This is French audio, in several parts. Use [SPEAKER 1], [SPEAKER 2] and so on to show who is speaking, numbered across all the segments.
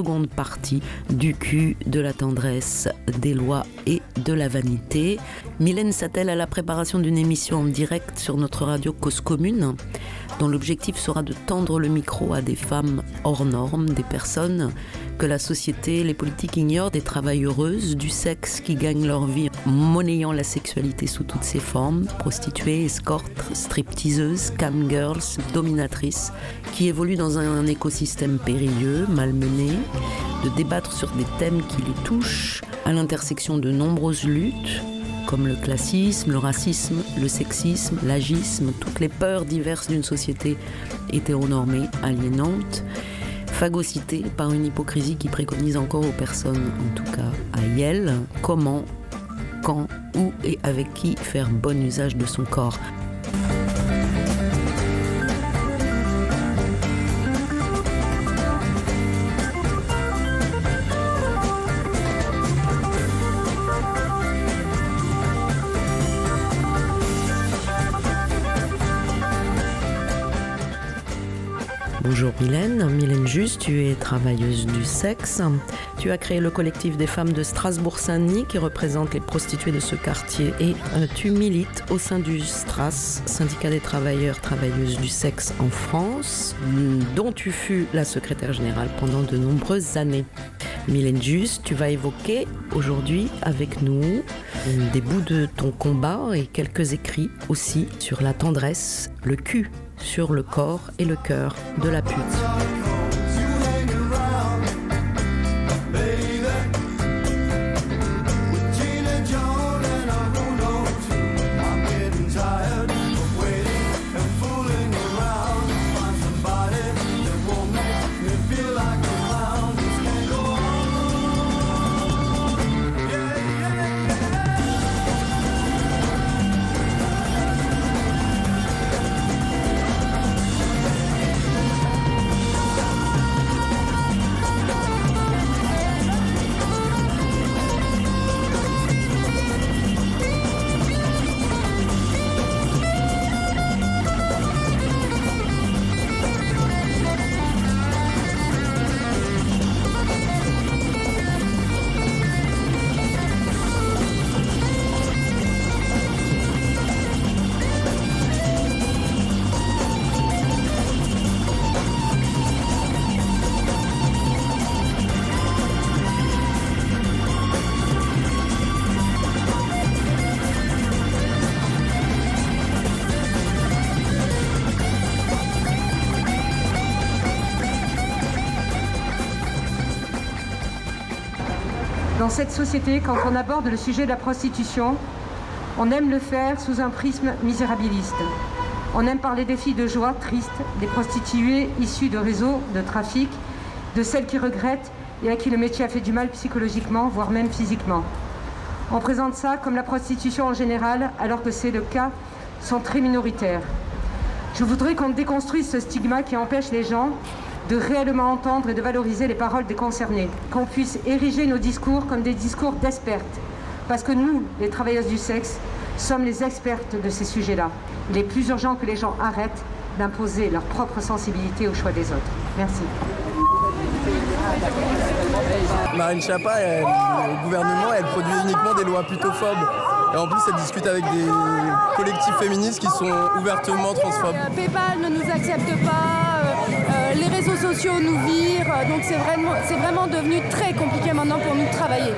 [SPEAKER 1] Seconde partie du cul, de la tendresse, des lois et de la vanité. Mylène s'attelle à la préparation d'une émission en direct sur notre radio Cause Commune, dont l'objectif sera de tendre le micro à des femmes hors normes, des personnes que la société, les politiques ignorent, des travailleuses du sexe qui gagnent leur vie monnayant la sexualité sous toutes ses formes, prostituées, escortes, stripteaseuses, camgirls, dominatrices, qui évoluent dans un écosystème périlleux, malmené, de débattre sur des thèmes qui les touchent, à l'intersection de nombreuses luttes, comme le classisme, le racisme, le sexisme, l'agisme, toutes les peurs diverses d'une société hétéronormée, aliénante, phagocytée par une hypocrisie qui préconise encore aux personnes, en tout cas à Yale, comment, quand, où et avec qui faire bon usage de son corps. Mylène, Mylène tu es travailleuse du sexe. Tu as créé le collectif des femmes de Strasbourg-Saint-Denis qui représente les prostituées de ce quartier et euh, tu milites au sein du STRAS, syndicat des travailleurs travailleuses du sexe en France, dont tu fus la secrétaire générale pendant de nombreuses années. Mylène Juste, tu vas évoquer aujourd'hui avec nous des bouts de ton combat et quelques écrits aussi sur la tendresse, le cul sur le corps et le cœur de la pute.
[SPEAKER 2] Dans cette société, quand on aborde le sujet de la prostitution, on aime le faire sous un prisme misérabiliste. On aime parler des filles de joie tristes, des prostituées issues de réseaux de trafic, de celles qui regrettent et à qui le métier a fait du mal psychologiquement, voire même physiquement. On présente ça comme la prostitution en général, alors que c'est le cas, sont très minoritaires. Je voudrais qu'on déconstruise ce stigma qui empêche les gens de réellement entendre et de valoriser les paroles des concernés, qu'on puisse ériger nos discours comme des discours d'expertes, parce que nous, les travailleuses du sexe, sommes les expertes de ces sujets-là. Il est plus urgent que les gens arrêtent d'imposer leur propre sensibilité au choix des autres. Merci.
[SPEAKER 3] Marine Chapa, le gouvernement, elle produit uniquement des lois plutôt phobes. Et en plus, elle discute avec des collectifs féministes qui sont ouvertement transphobes.
[SPEAKER 4] Euh, PayPal ne nous accepte pas, sociaux nous virent, donc c'est vraiment, vraiment devenu très compliqué maintenant pour nous de travailler.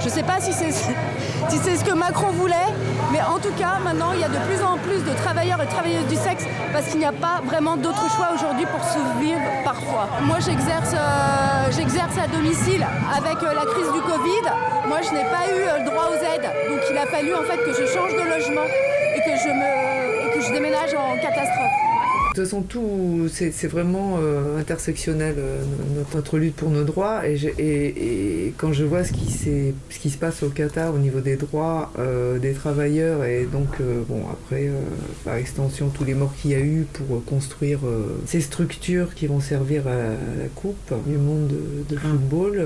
[SPEAKER 4] Je ne sais pas si c'est si ce que Macron voulait. Mais en tout cas, maintenant, il y a de plus en plus de travailleurs et travailleuses du sexe parce qu'il n'y a pas vraiment d'autre choix aujourd'hui pour survivre parfois. Moi, j'exerce, euh, à domicile avec euh, la crise du Covid. Moi, je n'ai pas eu euh, le droit aux aides. Donc, il a fallu en fait que je change de logement et que je, me, et que je déménage en catastrophe.
[SPEAKER 5] De toute façon, tout, c'est vraiment euh, intersectionnel, euh, notre, lutte pour nos droits. Et, et, quand je vois ce qui, ce qui se passe au Qatar au niveau des droits euh, des travailleurs, et donc, bon, après, par extension, tous les morts qu'il y a eu pour construire ces structures qui vont servir à, la Coupe du monde de, football,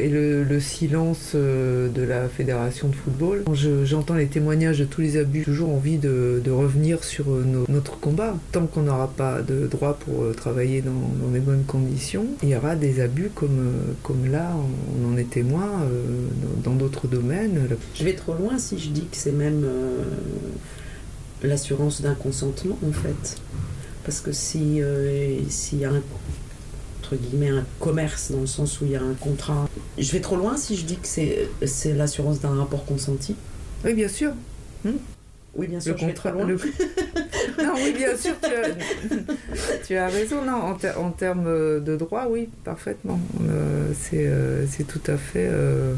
[SPEAKER 5] et le, silence de la Fédération de football. Quand j'entends les témoignages de tous les abus, j'ai toujours envie de, revenir sur notre combat. Tant qu'on aura pas de droit pour euh, travailler dans, dans, des bonnes conditions, il y aura des abus comme, euh, comme là, on en est témoin euh, dans d'autres domaines.
[SPEAKER 1] Je vais trop loin si je dis que c'est même l'assurance d'un consentement en fait. Parce que si s'il y a un entre guillemets un commerce dans le sens où il y a un contrat. Je vais trop loin si je dis que c'est l'assurance d'un rapport consenti.
[SPEAKER 5] Oui, bien sûr.
[SPEAKER 1] Hmm. Oui, bien sûr, le je très loin.
[SPEAKER 5] non, oui, bien sûr, tu as, raison. Non, en, termes de droit, oui, parfaitement. Euh, euh, c'est tout à fait. Euh,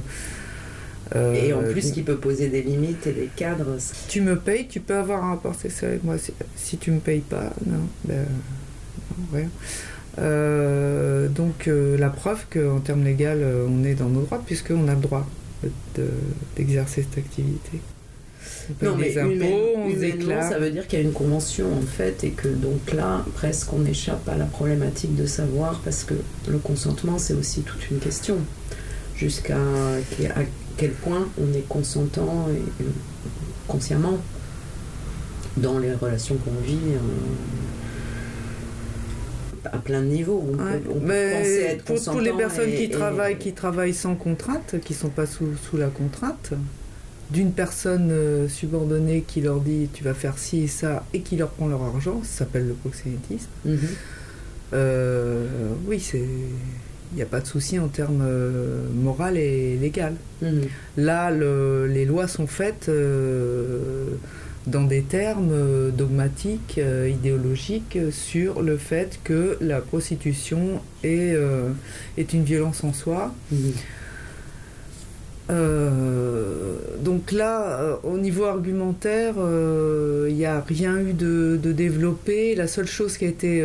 [SPEAKER 1] et en plus, qui peut poser des limites et des cadres.
[SPEAKER 5] Tu me payes, tu peux avoir un rapport sexuel avec moi. Si, si tu me payes pas, non, ben, rien. donc la preuve qu'en termes légaux, on est dans nos droits puisqu'on a le droit d'exercer cette activité
[SPEAKER 1] non, mais impôts, ça veut dire qu'il y a une convention en fait, et que donc là, presque on échappe à la problématique de savoir, parce que le consentement, c'est aussi toute une question. Jusqu'à à quel point on est consentant et, consciemment dans les relations qu'on vit. à plein de niveaux. On peut, être
[SPEAKER 5] pour, pour, les personnes qui, travaillent, qui travaillent sans contrainte, qui ne sont pas sous, sous la contrainte, d'une personne euh, subordonnée qui leur dit tu vas faire ci et ça et qui leur prend leur argent, ça s'appelle le proxénétisme. Mhm. Euh, oui, c'est il n'y a pas de souci en termes euh, moral et légal. Mhm. Là, les lois sont faites dans des termes dogmatiques, idéologiques, sur le fait que la prostitution est, est une violence en soi. Mhm. Euh, donc là, euh, au niveau argumentaire, il euh, n'y a rien eu de, développé. La seule chose qui a été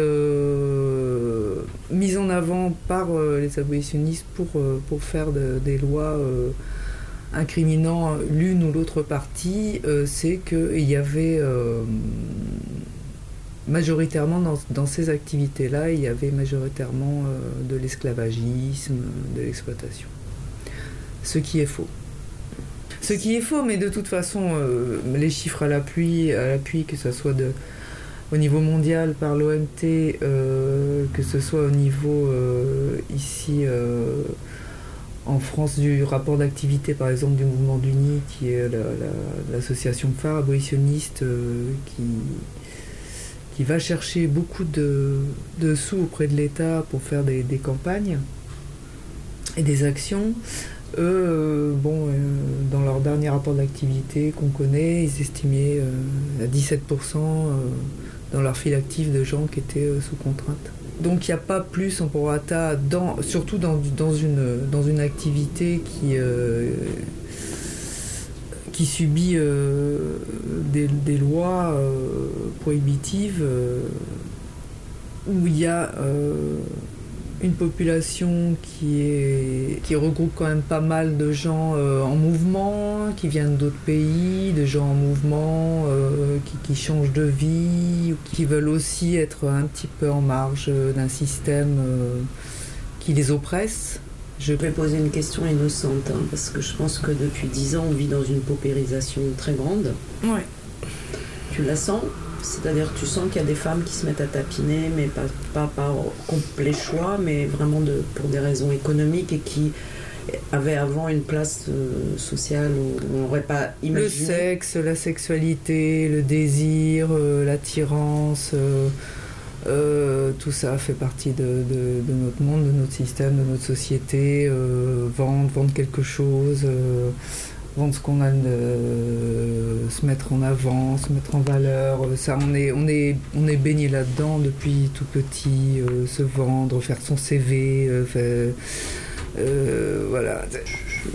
[SPEAKER 5] mise en avant par les abolitionnistes pour, pour faire des lois incriminant l'une ou l'autre partie, c'est qu'il y avait majoritairement dans, dans ces activités-là, il y avait majoritairement de l'esclavagisme, de l'exploitation ce qui est faux. Ce qui est faux, mais de toute façon, euh, les chiffres à l'appui, à l'appui, que ce soit de, au niveau mondial par l'OMT, euh, que ce soit au niveau euh, ici en France du rapport d'activité, par exemple, du mouvement d'Uni, qui est l'association phare abolitionniste qui, qui va chercher beaucoup de, sous auprès de l'État pour faire des campagnes et des actions. Eux, euh, bon, euh, dans leur dernier rapport d'activité qu'on connaît, ils estimaient euh, à 17% dans leur fil actif de gens qui étaient sous contrainte. Donc il n'y a pas plus en prorata, dans, surtout dans, une, dans une activité qui, qui subit des, lois prohibitives où il y a une population qui, est, qui regroupe quand même pas mal de gens euh, en mouvement, qui viennent d'autres pays, de gens en mouvement, euh, qui, changent de vie, qui veulent aussi être un petit peu en marge d'un système euh, qui les oppresse.
[SPEAKER 1] Je vais poser une question innocente, hein, parce que je pense que depuis dix ans, on vit dans une paupérisation très grande.
[SPEAKER 5] Ouais.
[SPEAKER 1] Tu la sens? C'est-à-dire tu sens qu'il y a des femmes qui se mettent à tapiner, mais pas, pas par complet choix, mais vraiment de, pour des raisons économiques et qui avaient avant une place euh, sociale où on n'aurait pas imaginé.
[SPEAKER 5] Le sexe, la sexualité, le désir, euh, l'attirance, euh, tout ça fait partie de, de, notre monde, de notre système, de notre société. vendre, vendre quelque chose vendre ce qu'on a, se mettre en avant, se mettre en valeur. Ça, on est, on est, on est baigné là-dedans depuis tout petit, se vendre, faire son CV, voilà.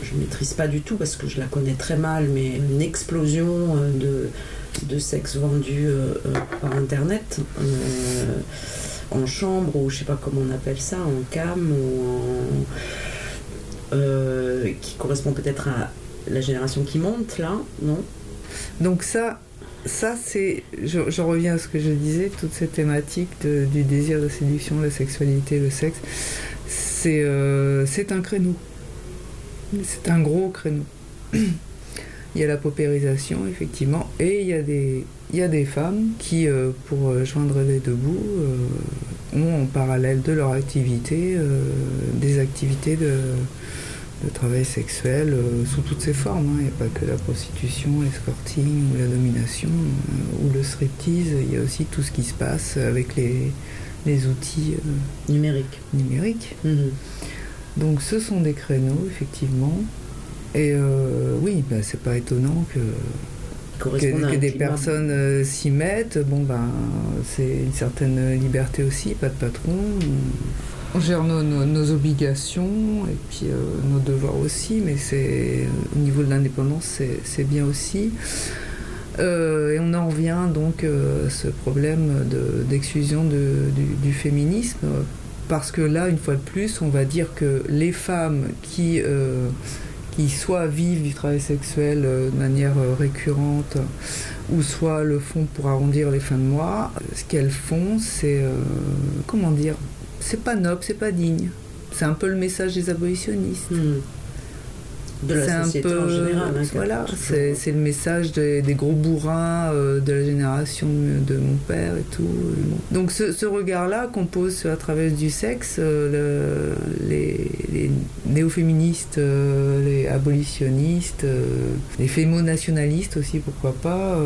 [SPEAKER 1] Je, ne maîtrise pas du tout parce que je la connais très mal, mais une explosion de, de sexe vendu par internet en chambre ou je sais pas comment on appelle ça, en cam ou en, euh, qui correspond peut-être à la génération qui monte là, non?
[SPEAKER 5] Donc ça, ça c'est, je, reviens à ce que je disais, toute cette thématique du désir de séduction, la sexualité, le sexe, c'est euh, c'est un créneau, c'est un gros créneau. Il y a la paupérisation, effectivement, et il y a des, il des femmes qui, euh, pour euh, joindre les deux bouts, ont en parallèle de leur activité des activités de, travail sexuel sous toutes ses formes. Hein. Il n'y a pas que la prostitution, l'escorting ou la domination ou le striptease. Il y a aussi tout ce qui se passe avec les, les outils
[SPEAKER 1] numériques.
[SPEAKER 5] numériques.
[SPEAKER 1] Mhm.
[SPEAKER 5] Donc ce sont des créneaux, effectivement. Et oui, bah, c'est pas étonnant que que, des personnes euh, s'y mettent, bon ben c'est une certaine liberté aussi, pas de patron. On gère nos, obligations et puis euh, nos devoirs aussi, mais c'est au niveau de l'indépendance, c'est bien aussi. Euh, et on en revient donc à ce problème d'exclusion du, féminisme, parce que là, une fois de plus, on va dire que les femmes qui qui soit vivent du travail sexuel euh, de manière euh, récurrente ou soit le font pour arrondir les fins de mois, ce qu'elles font, c'est euh, comment dire, c'est pas noble, c'est pas digne. C'est un peu le message des abolitionnistes.
[SPEAKER 1] Hmm de la société en général. Hein,
[SPEAKER 5] voilà, c'est le message des, gros bourrins euh, de la génération de mon père et tout. Donc ce, regard-là qu'on pose la travers du sexe, euh, les, les néo-féministes, euh, les abolitionnistes, les fémo-nationalistes aussi, pourquoi pas,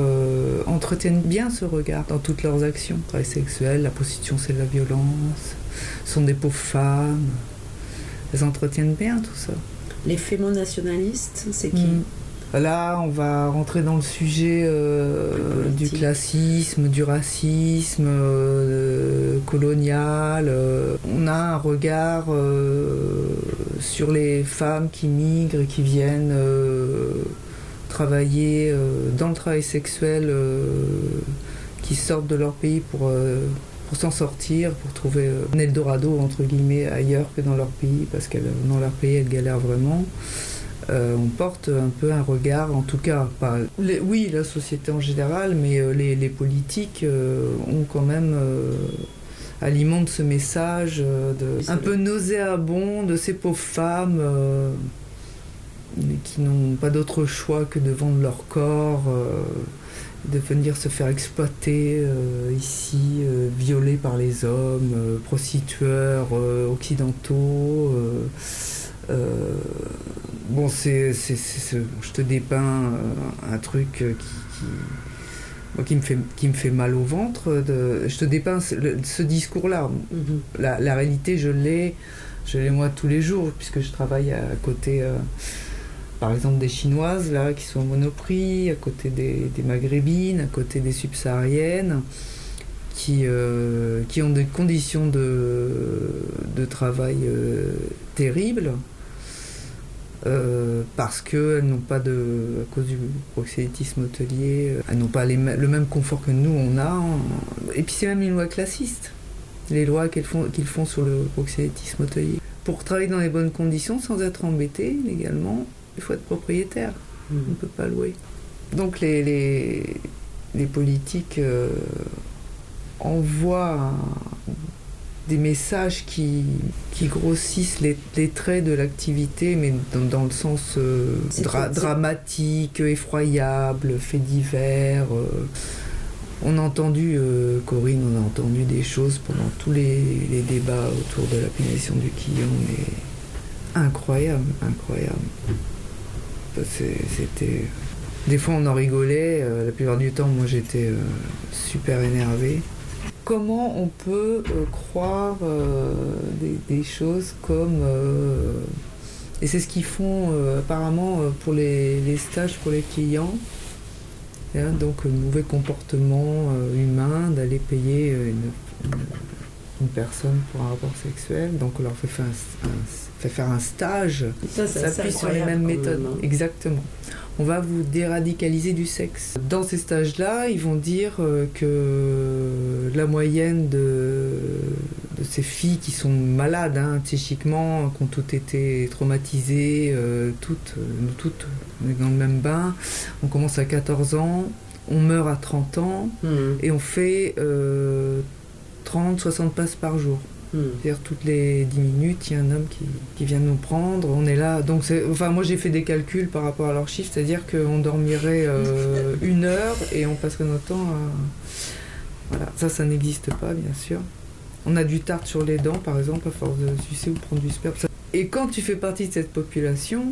[SPEAKER 5] entretiennent bien ce regard dans toutes leurs actions. Le travail sexuel, la prostitution c'est de la violence, sont des pauvres femmes. Elles entretiennent bien tout ça.
[SPEAKER 1] Les fémonationalistes, c'est qui hmm.
[SPEAKER 5] Là, on va rentrer dans le sujet euh, du classisme, du racisme euh, colonial. Euh. on a un regard sur les femmes qui migrent et qui viennent travailler dans le travail sexuel, qui sortent de leur pays pour pour s'en sortir, pour trouver un Eldorado entre guillemets ailleurs que dans leur pays, parce que dans leur pays elles galèrent vraiment. Euh, on porte un peu un regard, en tout cas, pas oui, la société en général, mais euh, les, politiques euh, ont quand même alimentent ce message de, un peu nauséabond de ces pauvres femmes qui n'ont pas d'autre choix que de vendre leur corps de venir se faire exploiter euh, ici, euh, violés par les hommes, euh, prostitueurs occidentaux. bon, c'est, je te dépeins un truc qui, qui, me fait, qui me fait mal au ventre. De, je te dépeins ce, discours-là. Mm-hmm. La, la, réalité, je l'ai, je l'ai moi tous les jours, puisque je travaille à côté par exemple des chinoises là qui sont au monoprix, à côté des, maghrébines, à côté des subsahariennes, qui, euh, qui ont des conditions de, de travail euh, terribles. Euh, parce qu'elles n'ont pas de, à cause du proxénétisme hôtelier, elles n'ont pas le même confort que nous on a. Et puis c'est même une loi classiste, les lois qu'ils font, qu'ils font sur le proxénétisme hôtelier. Pour travailler dans les bonnes conditions sans être embêté légalement, il faut être propriétaire. Hmm. On ne peut pas louer. Donc les, les, politiques euh, envoient des messages qui, qui grossissent les, les traits de l'activité, mais dans, le sens euh, dramatique, effroyable, fait divers. Euh. On a entendu, Corinne, on a entendu des choses pendant tous les, les débats autour de la pénétration du quillon, mais incroyable, incroyable. C'était. Des fois, on en rigolait. Euh, la plupart du temps, moi, j'étais euh, super énervé. Comment on peut euh, croire des, choses comme Et c'est ce qu'ils font apparemment pour les, stages pour les clients. Hein, donc, mauvais comportement humain d'aller payer une personne pour un rapport sexuel. Donc, on leur fait faire un, un- fait faire un stage
[SPEAKER 1] Ça,
[SPEAKER 5] s'appuie sur les mêmes méthodes.
[SPEAKER 1] même, hein.
[SPEAKER 5] Exactement. On va vous déradicaliser du sexe. Dans ces stages-là, ils vont dire euh, que la moyenne de, de ces filles qui sont malades hein, psychiquement, qui ont toutes été traumatisées, euh, toutes, euh, nous toutes, on est dans le même bain, on commence à 14 ans, on meurt à 30 ans
[SPEAKER 1] Mhm.
[SPEAKER 5] et on fait euh, 30-60 passes par jour.
[SPEAKER 1] Mhm.
[SPEAKER 5] C'est-à-dire toutes les 10 minutes, il y a un homme qui, qui vient nous prendre. On est là. Donc, enfin, moi j'ai fait des calculs par rapport à leur chiffre, c'est-à-dire qu'on dormirait euh, une heure et on passerait notre temps à. Voilà, ça, ça n'existe pas, bien sûr. On a du tarte sur les dents, par exemple, à force de sucer ou prendre du sperme. Et quand tu fais partie de cette population,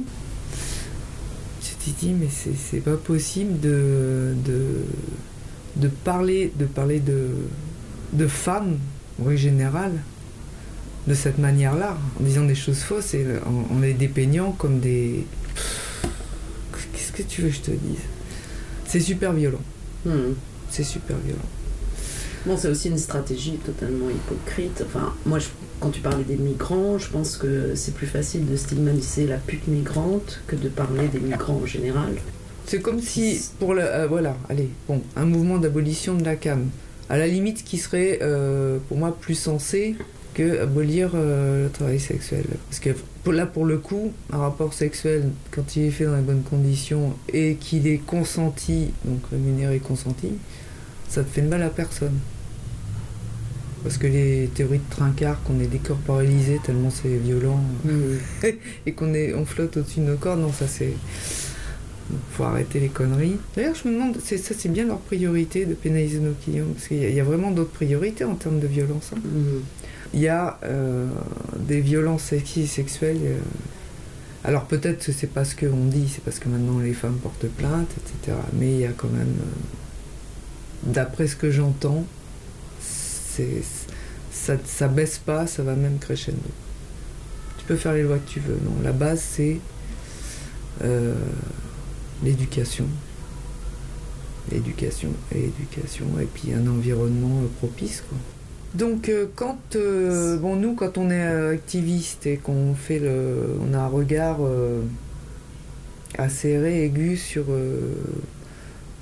[SPEAKER 5] tu te dis, mais c'est pas possible de, de, de parler, de, parler de, de femmes, en règle générale, de cette manière-là, en disant des choses fausses et en, en les dépeignant comme des. Qu'est-ce que tu veux que je te dise? C'est super violent.
[SPEAKER 1] Mhm.
[SPEAKER 5] C'est super violent.
[SPEAKER 1] Bon, c'est aussi une stratégie totalement hypocrite. Enfin, moi, je- quand tu parlais des migrants, je pense que c'est plus facile de stigmatiser la pute migrante que de parler des migrants en général.
[SPEAKER 5] C'est comme si, pour le. euh, voilà, allez, bon, un mouvement d'abolition de la CAM. À la limite, qui serait, euh, pour moi, plus sensé que abolir euh, le travail sexuel. Parce que là, pour le coup, un rapport sexuel, quand il est fait dans les bonnes conditions et qu'il est consenti, donc rémunéré consenti, ça te fait de mal à personne. Parce que les théories de trincard, qu'on est décorporalisé tellement c'est violent, et qu'on est on flotte au-dessus de nos corps, non, ça c'est. Faut arrêter les conneries. D'ailleurs, je me demande, c'est, ça c'est bien leur priorité de pénaliser nos clients, parce qu'il y, a- il y a vraiment d'autres priorités en termes de violence. hein.
[SPEAKER 1] Mhm.
[SPEAKER 5] Il y a euh, des violences sexuelles. euh, alors peut-être que c'est pas ce qu'on dit, c'est parce que maintenant les femmes portent plainte, etc. Mais il y a quand même, euh, d'après ce que j'entends, ça, ça baisse pas, ça va même crescendo. Tu peux faire les lois que tu veux. Non, la base c'est l'éducation. L'éducation et éducation, et puis un environnement propice. Quoi. Donc euh, quand euh, bon nous quand on est euh, activiste et qu'on fait le on a un regard acéré aigu sur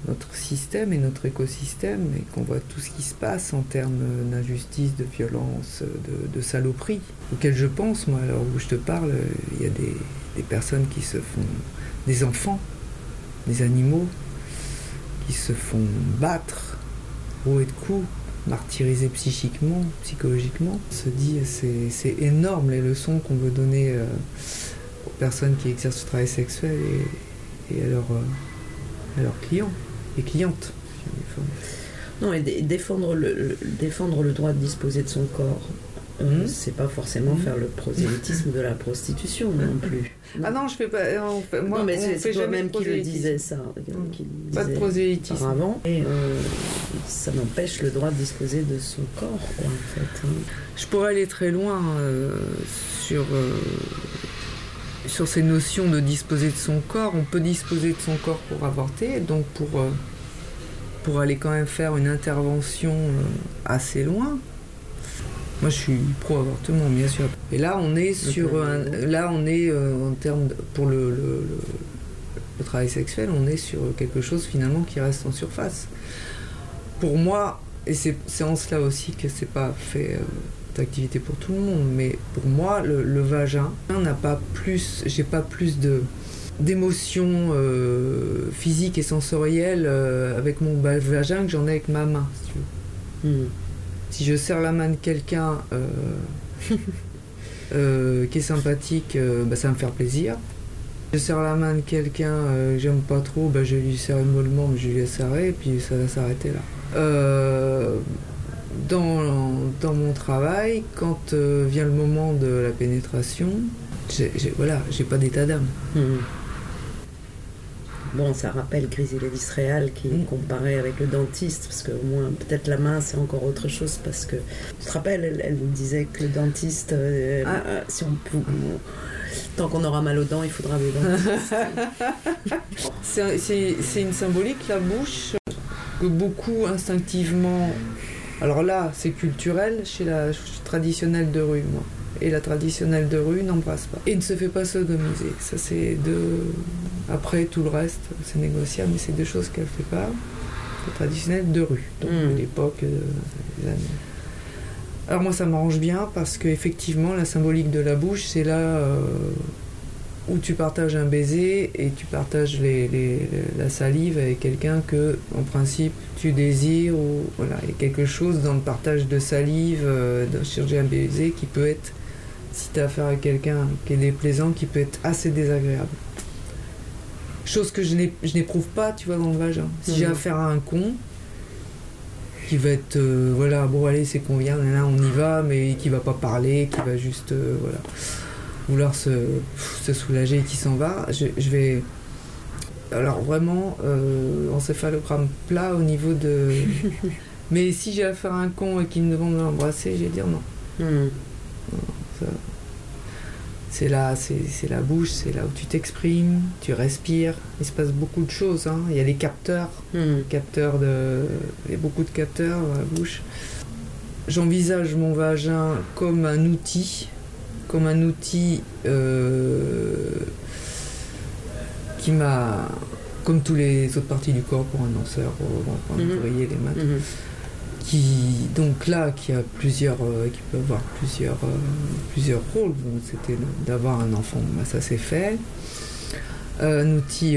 [SPEAKER 5] notre système et notre écosystème et qu'on voit tout ce qui se passe en termes d'injustice, de violence, de, saloperie auquel je pense moi alors où je te parle il y a des, personnes qui se font des enfants des animaux qui se font battre et de coups martyrisés psychiquement, psychologiquement. Se dit c'est énorme les leçons qu'on veut donner euh, aux personnes qui exercent le travail sexuel et, et à, leurs, euh, à leurs clients et clientes.
[SPEAKER 1] Non, et dé- défendre le- défendre le droit de disposer de son corps, euh,
[SPEAKER 5] Mhm.
[SPEAKER 1] c'est pas forcément
[SPEAKER 5] Mhm.
[SPEAKER 1] faire le prosélytisme de la prostitution non plus.
[SPEAKER 5] Ah non, je fais pas. on fait- moi,
[SPEAKER 1] non, mais c'est toi-même qui le disais ça. Qui le
[SPEAKER 5] Pas de prosélytisme.
[SPEAKER 1] Et euh, ça n'empêche le droit de disposer de son corps, quoi, en fait. hein.
[SPEAKER 5] Je pourrais aller très loin euh, sur, euh, sur ces notions de disposer de son corps. On peut disposer de son corps pour avorter, donc pour, euh, pour aller quand même faire une intervention euh, assez loin. Moi, je suis pro-avortement, bien sûr. Et là, on est sur un, là, on est euh, en termes de- pour le, le- le- le travail sexuel, on est sur quelque chose finalement qui reste en surface. Pour moi, et c'est en cela aussi que c'est pas fait euh, d'activité pour tout le monde, mais pour moi, le, vagin n'a pas plus, j'ai pas plus de d'émotions euh, physiques et sensorielles euh, avec mon vagin que j'en ai avec ma main, si tu veux.
[SPEAKER 1] Mhm.
[SPEAKER 5] Si je serre la main de quelqu'un euh, euh, qui est sympathique, euh, bah, ça va me faire plaisir. Je serre la main de quelqu'un que j'aime pas trop, bah, je vais lui serrer mollement, je lui laisse serrer, et puis ça va s'arrêter là. Dans, dans mon travail, quand vient le moment de la pénétration, j'ai, voilà, j'ai pas d'état d'âme.
[SPEAKER 1] Mhm. Bon, ça rappelle Grisy Lévis Réal qui
[SPEAKER 5] Mm.
[SPEAKER 1] comparait avec le dentiste, parce que au moins, peut-être la main, c'est encore autre chose, parce que, tu te rappelles, elle, elle nous disait que le dentiste, euh,
[SPEAKER 5] Ah.
[SPEAKER 1] euh, si on, pou- Tant qu'on aura mal aux dents, il faudra des dents.
[SPEAKER 5] c'est une symbolique, la bouche, que beaucoup instinctivement. Alors là, c'est culturel chez la traditionnelle de rue, moi. Et la traditionnelle de rue n'embrasse pas. Et ne se fait pas sodomiser. Ça, c'est deux. Après, tout le reste, c'est négociable, mais c'est deux choses qu'elle fait pas. La traditionnelle de rue, donc hmm. l'époque euh, des années alors moi ça m'arrange bien parce qu'effectivement la symbolique de la bouche c'est là euh, où tu partages un baiser et tu partages la salive avec quelqu'un que en principe tu désires ou voilà il y a quelque chose dans le partage de salive euh, d'un un baiser qui peut être si tu as affaire à quelqu'un qui est déplaisant qui peut être assez désagréable chose que je n'éprouve pas tu vois dans le vagin si j'ai affaire à un con qui va être euh, voilà bon allez c'est qu'on vient là on y va mais qui va pas parler qui va juste euh, voilà. Vouloir se, se soulager et qui s'en va je, vais alors vraiment euh, encéphalogramme plat au niveau de mais si j'ai affaire à un con et qu'il me demande de l'embrasser je vais dire non, hmm. C'est là, c'est la bouche, c'est là où tu t'exprimes, tu respires. Il se passe beaucoup de choses. Hein. Il y a des capteurs, hmm. capteurs de, il y a beaucoup de capteurs dans la bouche. J'envisage mon vagin comme un outil, comme un outil euh, qui m'a, comme tous les autres parties du corps pour un danseur, pour, hmm. les mains. Hmm qui donc là qui a plusieurs euh, qui peut avoir plusieurs euh, plusieurs rôles. C'était d'avoir un enfant bah, ça c'est fait. Euh, un outil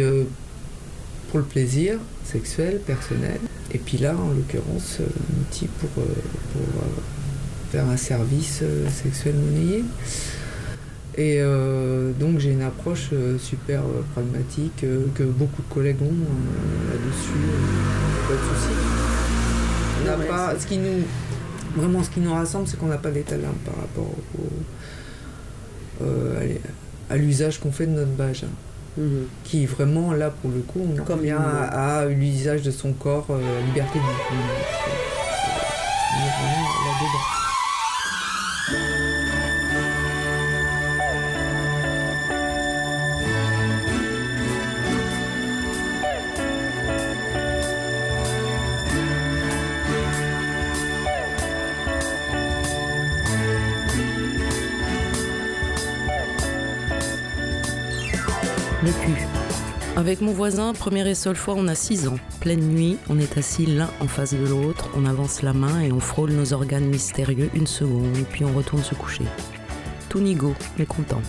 [SPEAKER 5] pour le plaisir sexuel personnel. Et puis là en l'occurrence un outil pour, pour faire un service sexuel monnayé. Et donc j'ai une approche super pragmatique que beaucoup de collègues ont là-dessus, pas de soucis pas, ce qui nous, vraiment, ce qui nous rassemble, c'est qu'on n'a pas d'état par rapport euh, à l'usage qu'on fait de notre badge. Mhm. Qui vraiment, là, pour le coup, on Comme revient à, l'usage de son corps, euh, la liberté du
[SPEAKER 1] Avec mon voisin, première et seule fois, on a 6 ans. Pleine nuit, on est assis l'un en face de l'autre, on avance la main et on frôle nos organes mystérieux une seconde, puis on retourne se coucher. Tout nigo, mais content.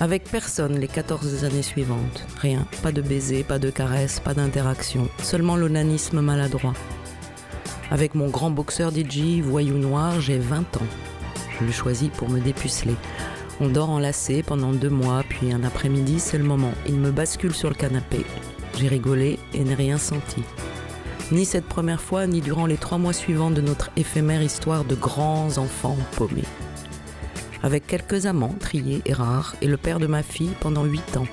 [SPEAKER 1] Avec personne les 14 années suivantes. Rien, pas de baiser, pas de caresse, pas d'interaction, seulement l'onanisme maladroit. Avec mon grand boxeur DJ, voyou noir, j'ai 20 ans. Je l'ai choisi pour me dépuceler. On dort enlacé pendant deux mois, puis un après-midi, c'est le moment. Il me bascule sur le canapé. J'ai rigolé et n'ai rien senti. Ni cette première fois, ni durant les trois mois suivants de notre éphémère histoire de grands enfants paumés. Avec quelques amants triés et rares, et le père de ma fille pendant huit ans.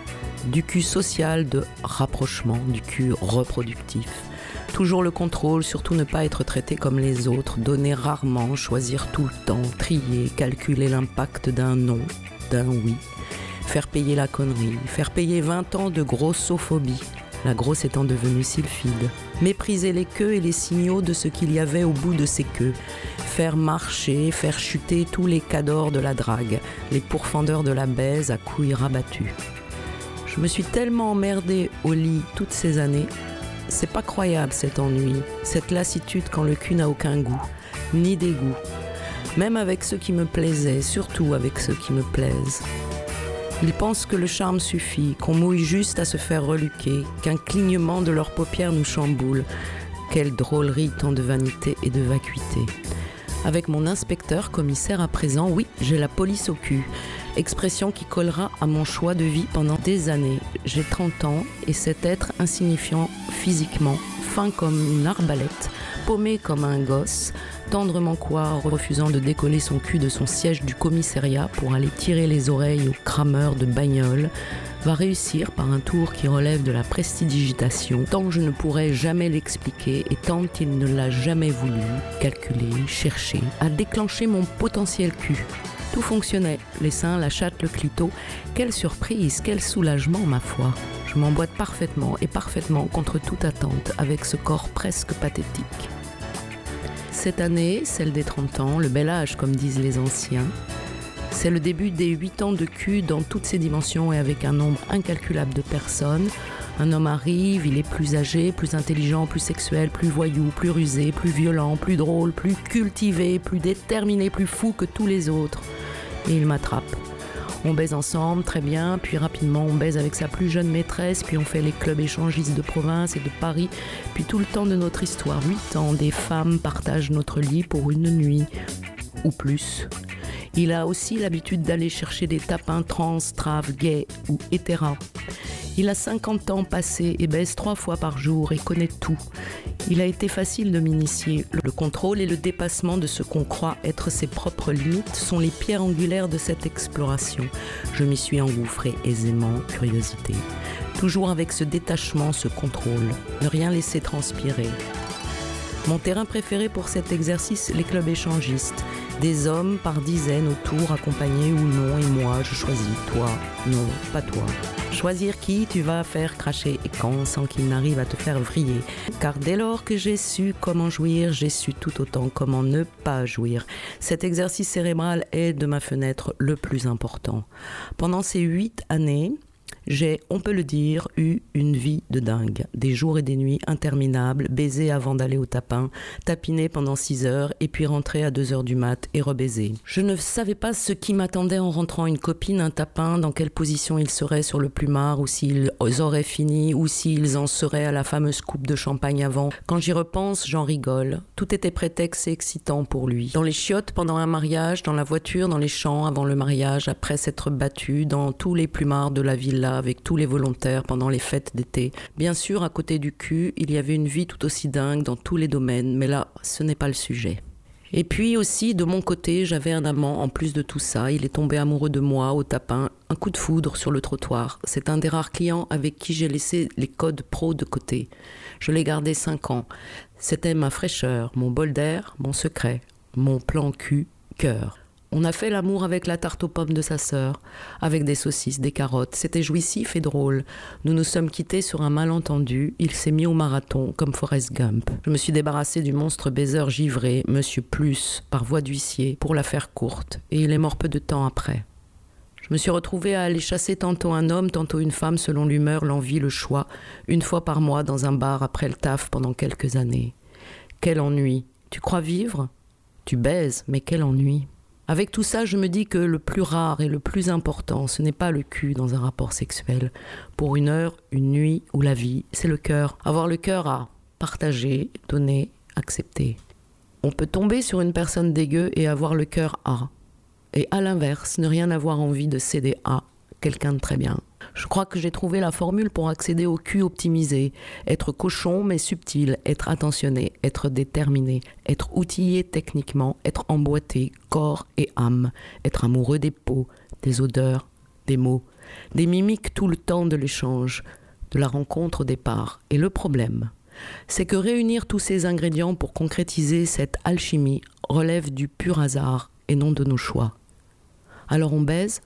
[SPEAKER 1] Du cul social de rapprochement, du cul reproductif. Toujours le contrôle, surtout ne pas être traité comme les autres, donner rarement, choisir tout le temps, trier, calculer l'impact d'un non, d'un oui, faire payer la connerie, faire payer 20 ans de grossophobie, la grosse étant devenue sylphide, mépriser les queues et les signaux de ce qu'il y avait au bout de ces queues, faire marcher, faire chuter tous les cadors de la drague, les pourfendeurs de la baise à couilles rabattues. Je me suis tellement emmerdée au lit toutes ces années c'est pas croyable cet ennui, cette lassitude quand le cul n'a aucun goût, ni dégoût. Même avec ceux qui me plaisaient, surtout avec ceux qui me plaisent. Ils pensent que le charme suffit, qu'on mouille juste à se faire reluquer, qu'un clignement de leurs paupières nous chamboule. Quelle drôlerie tant de vanité et de vacuité. Avec mon inspecteur commissaire à présent, oui, j'ai la police au cul expression qui collera à mon choix de vie pendant des années. J'ai 30 ans et cet être insignifiant physiquement, fin comme une arbalète, paumé comme un gosse, tendrement quoi, refusant de décoller son cul de son siège du commissariat pour aller tirer les oreilles aux crameurs de bagnoles, va réussir par un tour qui relève de la prestidigitation, tant que je ne pourrai jamais l'expliquer et tant qu'il ne l'a jamais voulu, calculer, chercher, à déclencher mon potentiel cul Tout fonctionnait, les seins, la chatte, le clito. Quelle surprise, quel soulagement, ma foi. Je m'emboîte parfaitement et parfaitement contre toute attente avec ce corps presque pathétique. Cette année, celle des 30 ans, le bel âge comme disent les anciens, c'est le début des 8 ans de cul dans toutes ses dimensions et avec un nombre incalculable de personnes. Un homme arrive, il est plus âgé, plus intelligent, plus sexuel, plus voyou, plus rusé, plus violent, plus drôle, plus cultivé, plus déterminé, plus fou que tous les autres. Et il m'attrape. On baise ensemble, très bien, puis rapidement on baise avec sa plus jeune maîtresse, puis on fait les clubs échangistes de province et de Paris, puis tout le temps de notre histoire, huit ans, des femmes partagent notre lit pour une nuit, ou plus. Il a aussi l'habitude d'aller chercher des tapins trans, traves, gays ou hétéras. Il a 50 ans passés et baisse trois fois par jour et connaît tout. Il a été facile de m'initier. Le contrôle et le dépassement de ce qu'on croit être ses propres limites sont les pierres angulaires de cette exploration. Je m'y suis engouffré aisément, curiosité. Toujours avec ce détachement, ce contrôle. Ne rien laisser transpirer. Mon terrain préféré pour cet exercice, les clubs échangistes. Des hommes par dizaines autour, accompagnés ou non, et moi, je choisis. Toi, non, pas toi. Choisir qui tu vas faire cracher et quand sans qu'il n'arrive à te faire vriller. Car dès lors que j'ai su comment jouir, j'ai su tout autant comment ne pas jouir. Cet exercice cérébral est de ma fenêtre le plus important. Pendant ces huit années, j'ai, on peut le dire, eu une vie de dingue. Des jours et des nuits interminables, baiser avant d'aller au tapin, tapiner pendant 6 heures et puis rentrer à 2 heures du mat et rebaiser. Je ne savais pas ce qui m'attendait en rentrant une copine, un tapin, dans quelle position ils seraient sur le plumard ou s'ils auraient fini ou s'ils en seraient à la fameuse coupe de champagne avant. Quand j'y repense, j'en rigole. Tout était prétexte et excitant pour lui. Dans les chiottes pendant un mariage, dans la voiture, dans les champs avant le mariage, après s'être battu, dans tous les plumards de la villa avec tous les volontaires pendant les fêtes d'été. Bien sûr, à côté du cul, il y avait une vie tout aussi dingue dans tous les domaines, mais là, ce n'est pas le sujet. Et puis aussi, de mon côté, j'avais un amant en plus de tout ça. Il est tombé amoureux de moi au tapin, un coup de foudre sur le trottoir. C'est un des rares clients avec qui j'ai laissé les codes pro de côté. Je l'ai gardé cinq ans. C'était ma fraîcheur, mon bol d'air, mon secret, mon plan cul, cœur. On a fait l'amour avec la tarte aux pommes de sa sœur, avec des saucisses, des carottes. C'était jouissif et drôle. Nous nous sommes quittés sur un malentendu. Il s'est mis au marathon, comme Forrest Gump. Je me suis débarrassé du monstre baiser givré, Monsieur Plus, par voie d'huissier, pour la faire courte. Et il est mort peu de temps après. Je me suis retrouvée à aller chasser tantôt un homme, tantôt une femme, selon l'humeur, l'envie, le choix, une fois par mois dans un bar après le taf pendant quelques années. Quel ennui. Tu crois vivre? Tu baises, mais quel ennui. Avec tout ça, je me dis que le plus rare et le plus important, ce n'est pas le cul dans un rapport sexuel. Pour une heure, une nuit ou la vie, c'est le cœur. Avoir le cœur à partager, donner, accepter. On peut tomber sur une personne dégueu et avoir le cœur à. Et à l'inverse, ne rien avoir envie de céder à quelqu'un de très bien. Je crois que j'ai trouvé la formule pour accéder au cul optimisé. Être cochon mais subtil, être attentionné, être déterminé, être outillé techniquement, être emboîté, corps et âme, être amoureux des peaux, des odeurs, des mots, des mimiques tout le temps de l'échange, de la rencontre au départ. Et le problème, c'est que réunir tous ces ingrédients pour concrétiser cette alchimie relève du pur hasard et non de nos choix. Alors on baise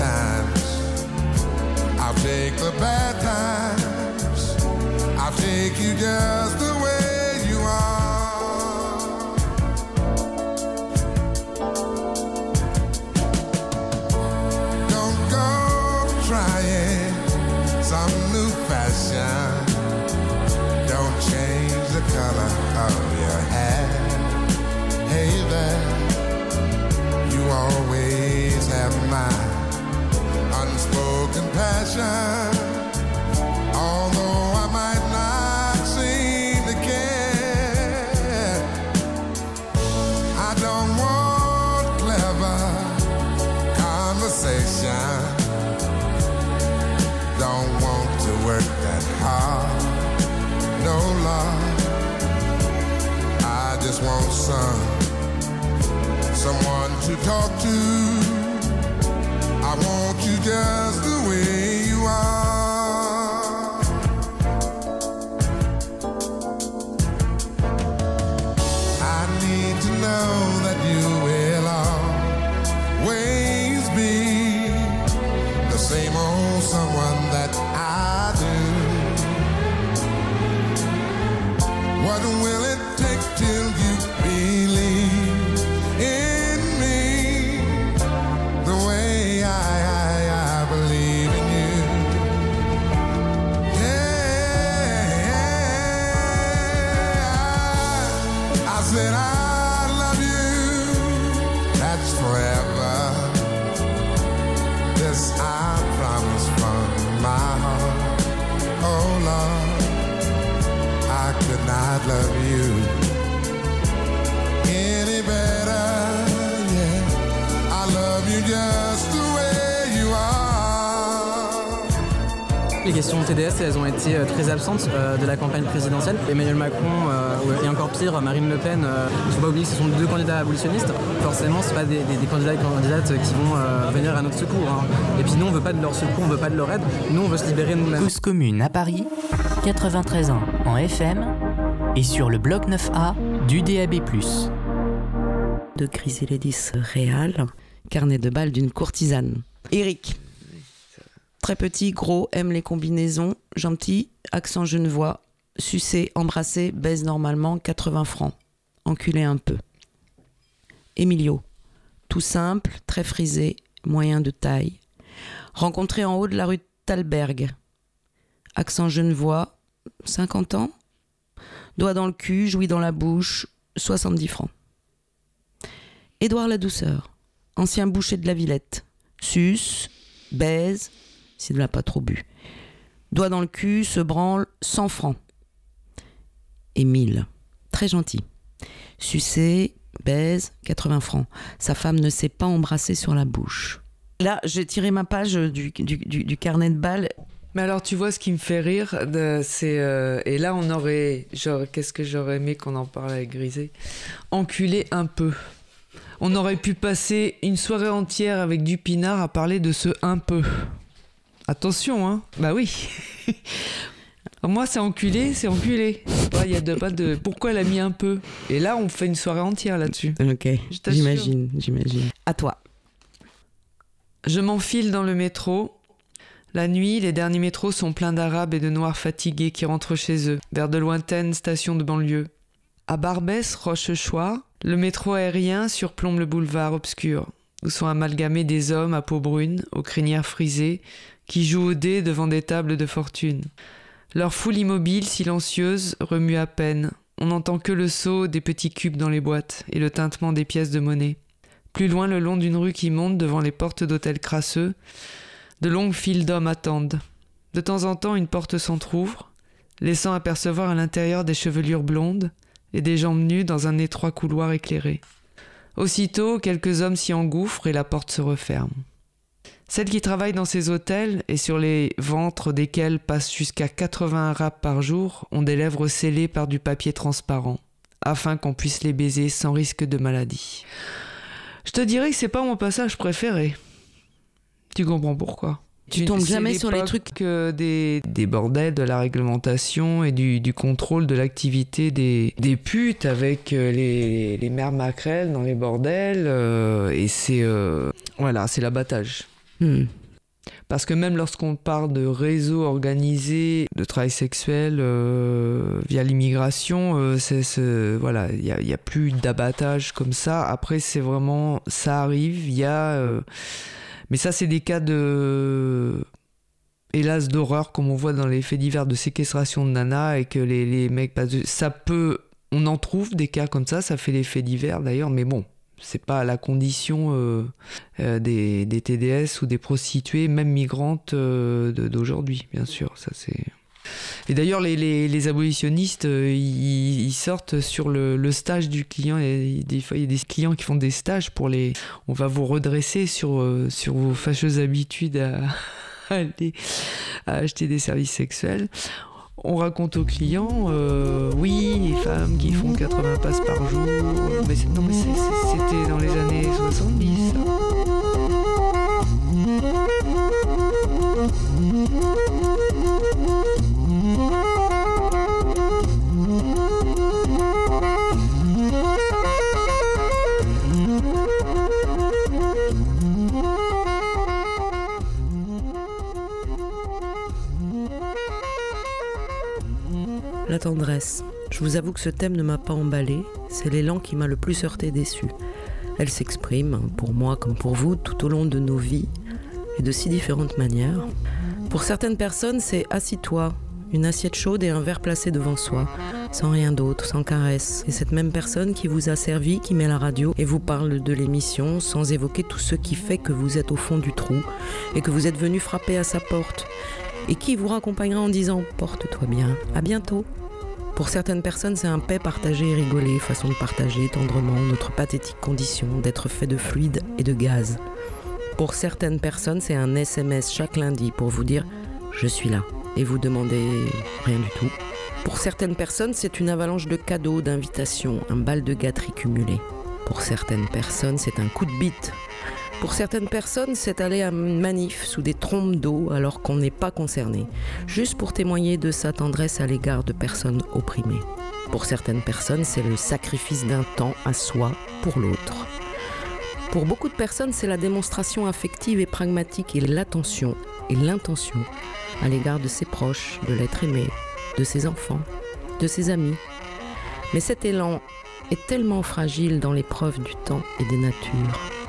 [SPEAKER 6] times. I'll take the bad times. I'll take you just talk to. I want you just said I love you. That's forever. This I promise from my heart. Oh Lord, I could not love you
[SPEAKER 7] Les questions TDS, elles ont été euh, très absentes euh, de la campagne présidentielle. Emmanuel Macron euh, et encore pire, Marine Le Pen, il ne faut pas oublier que ce sont deux candidats abolitionnistes. Forcément, ce pas des, des- des candidats et candidates qui vont venir à notre secours. hein. Et puis nous, on veut pas de leur secours, on veut pas de leur aide. Nous, on veut se libérer de nous-mêmes.
[SPEAKER 8] Cause commune à Paris, 93 ans en FM et sur le bloc 9A du DAB+.
[SPEAKER 1] de Chrysélédis Réal, carnet de balles d'une courtisane. Eric. Très petit, gros, aime les combinaisons, gentil, accent genevois, sucé, embrassé, baise normalement, 80 francs. Enculé un peu. Emilio. Tout simple, très frisé, moyen de taille. Rencontré en haut de la rue Talberg. Accent genevois, 50 ans. Doigt dans le cul, jouit dans la bouche, 70 francs. Édouard la douceur, ancien boucher de la Villette. Suce, baise, s'il ne l'a pas trop bu. Doigt dans le cul, se branle, 100 francs. Émile, très gentil. Sucé, baise, 80 francs. Sa femme ne sait pas embrasser sur la bouche. Là, j'ai tiré ma page du, du- carnet de balles.
[SPEAKER 5] Mais alors, tu vois, ce qui me fait rire, c'est. euh, et là, on aurait. Qu'est-ce que j'aurais aimé qu'on en parle avec Grisé? Enculer un peu. On aurait pu passer une soirée entière avec du pinard à parler de ce un peu. Attention, hein Bah oui Moi, c'est enculé, c'est enculé. Il y a de, pas de. Pourquoi elle a mis un peu? Et là, on fait une soirée entière là-dessus.
[SPEAKER 1] Ok, j'imagine, j'imagine. À toi.
[SPEAKER 5] Je m'enfile dans le métro. La nuit, les derniers métros sont pleins d'Arabes et de Noirs fatigués qui rentrent chez eux, vers de lointaines stations de banlieue. À Barbès, Rochechouart, le métro aérien surplombe le boulevard obscur, où sont amalgamés des hommes à peau brune, aux crinières frisées, qui jouent au dé devant des tables de fortune. Leur foule immobile, silencieuse, remue à peine. On n'entend que le saut des petits cubes dans les boîtes et le tintement des pièces de monnaie. Plus loin, le long d'une rue qui monte devant les portes d'hôtels crasseux, de longues files d'hommes attendent. De temps en temps, une porte s'entr'ouvre, laissant apercevoir à l'intérieur des chevelures blondes et des jambes nues dans un étroit couloir éclairé. Aussitôt, quelques hommes s'y engouffrent et la porte se referme. Celles qui travaillent dans ces hôtels et sur les ventres desquels passent jusqu'à 80 arabes par jour ont des lèvres scellées par du papier transparent, afin qu'on puisse les baiser sans risque de maladie. Je te dirais que c'est pas mon passage préféré. Tu comprends pourquoi?
[SPEAKER 1] Tu tombes jamais sur les trucs-
[SPEAKER 5] euh, des, des bordels de la réglementation et du, du contrôle de l'activité des, des putes avec euh, les, les mères maquerelles dans les bordels. euh, et c'est euh, voilà, c'est l'abattage.
[SPEAKER 1] Hmm.
[SPEAKER 5] Parce que même lorsqu'on parle de réseaux organisés de travail sexuel euh, via l'immigration, euh, voilà, il n'y a, y a plus d'abattage comme ça. Après, c'est vraiment, ça arrive, il y euh, mais ça, c'est des cas de, hélas, d'horreur comme on voit dans les faits divers de séquestration de nana et que les, mecs passent, ça peut, on en trouve des cas comme ça, ça fait les faits divers d'ailleurs, mais bon. C'est pas la condition euh, euh, des, des TDS ou des prostituées, même migrantes euh, d'aujourd'hui, bien sûr. Ça c'est. Et d'ailleurs, les, les- abolitionnistes, ils, sortent sur le, stage du client. Et des fois, il y a des clients qui font des stages pour les. On va vous redresser sur, sur vos fâcheuses habitudes à aller à acheter des services sexuels. On raconte aux clients, euh, oui, les femmes qui font 80 passes par jour. Mais non, mais c'était dans les années 70. ça.
[SPEAKER 1] Tendresse. Je vous avoue que ce thème ne m'a pas emballé, c'est l'élan qui m'a le plus heurté déçu. Elle s'exprime, pour moi comme pour vous, tout au long de nos vies, et de si différentes manières. Pour certaines personnes, c'est assis-toi, une assiette chaude et un verre placé devant soi, sans rien d'autre, sans caresse. Et cette même personne qui vous a servi, qui met la radio et vous parle de l'émission, sans évoquer tout ce qui fait que vous êtes au fond du trou, et que vous êtes venu frapper à sa porte, et qui vous raccompagnera en disant Porte-toi bien, à bientôt. Pour certaines personnes, c'est un paix partagé et rigolé, façon de partager tendrement notre pathétique condition d'être fait de fluide et de gaz. Pour certaines personnes, c'est un SMS chaque lundi pour vous dire Je suis là et vous demandez rien du tout. Pour certaines personnes, c'est une avalanche de cadeaux, d'invitations, un bal de gâteries cumulé. Pour certaines personnes, c'est un coup de bite. Pour certaines personnes, c'est aller à une manif sous des trompes d'eau alors qu'on n'est pas concerné, juste pour témoigner de sa tendresse à l'égard de personnes opprimées. Pour certaines personnes, c'est le sacrifice d'un temps à soi pour l'autre. Pour beaucoup de personnes, c'est la démonstration affective et pragmatique et l'attention et l'intention à l'égard de ses proches, de l'être aimé, de ses enfants, de ses amis. Mais cet élan est tellement fragile dans l'épreuve du temps et des natures.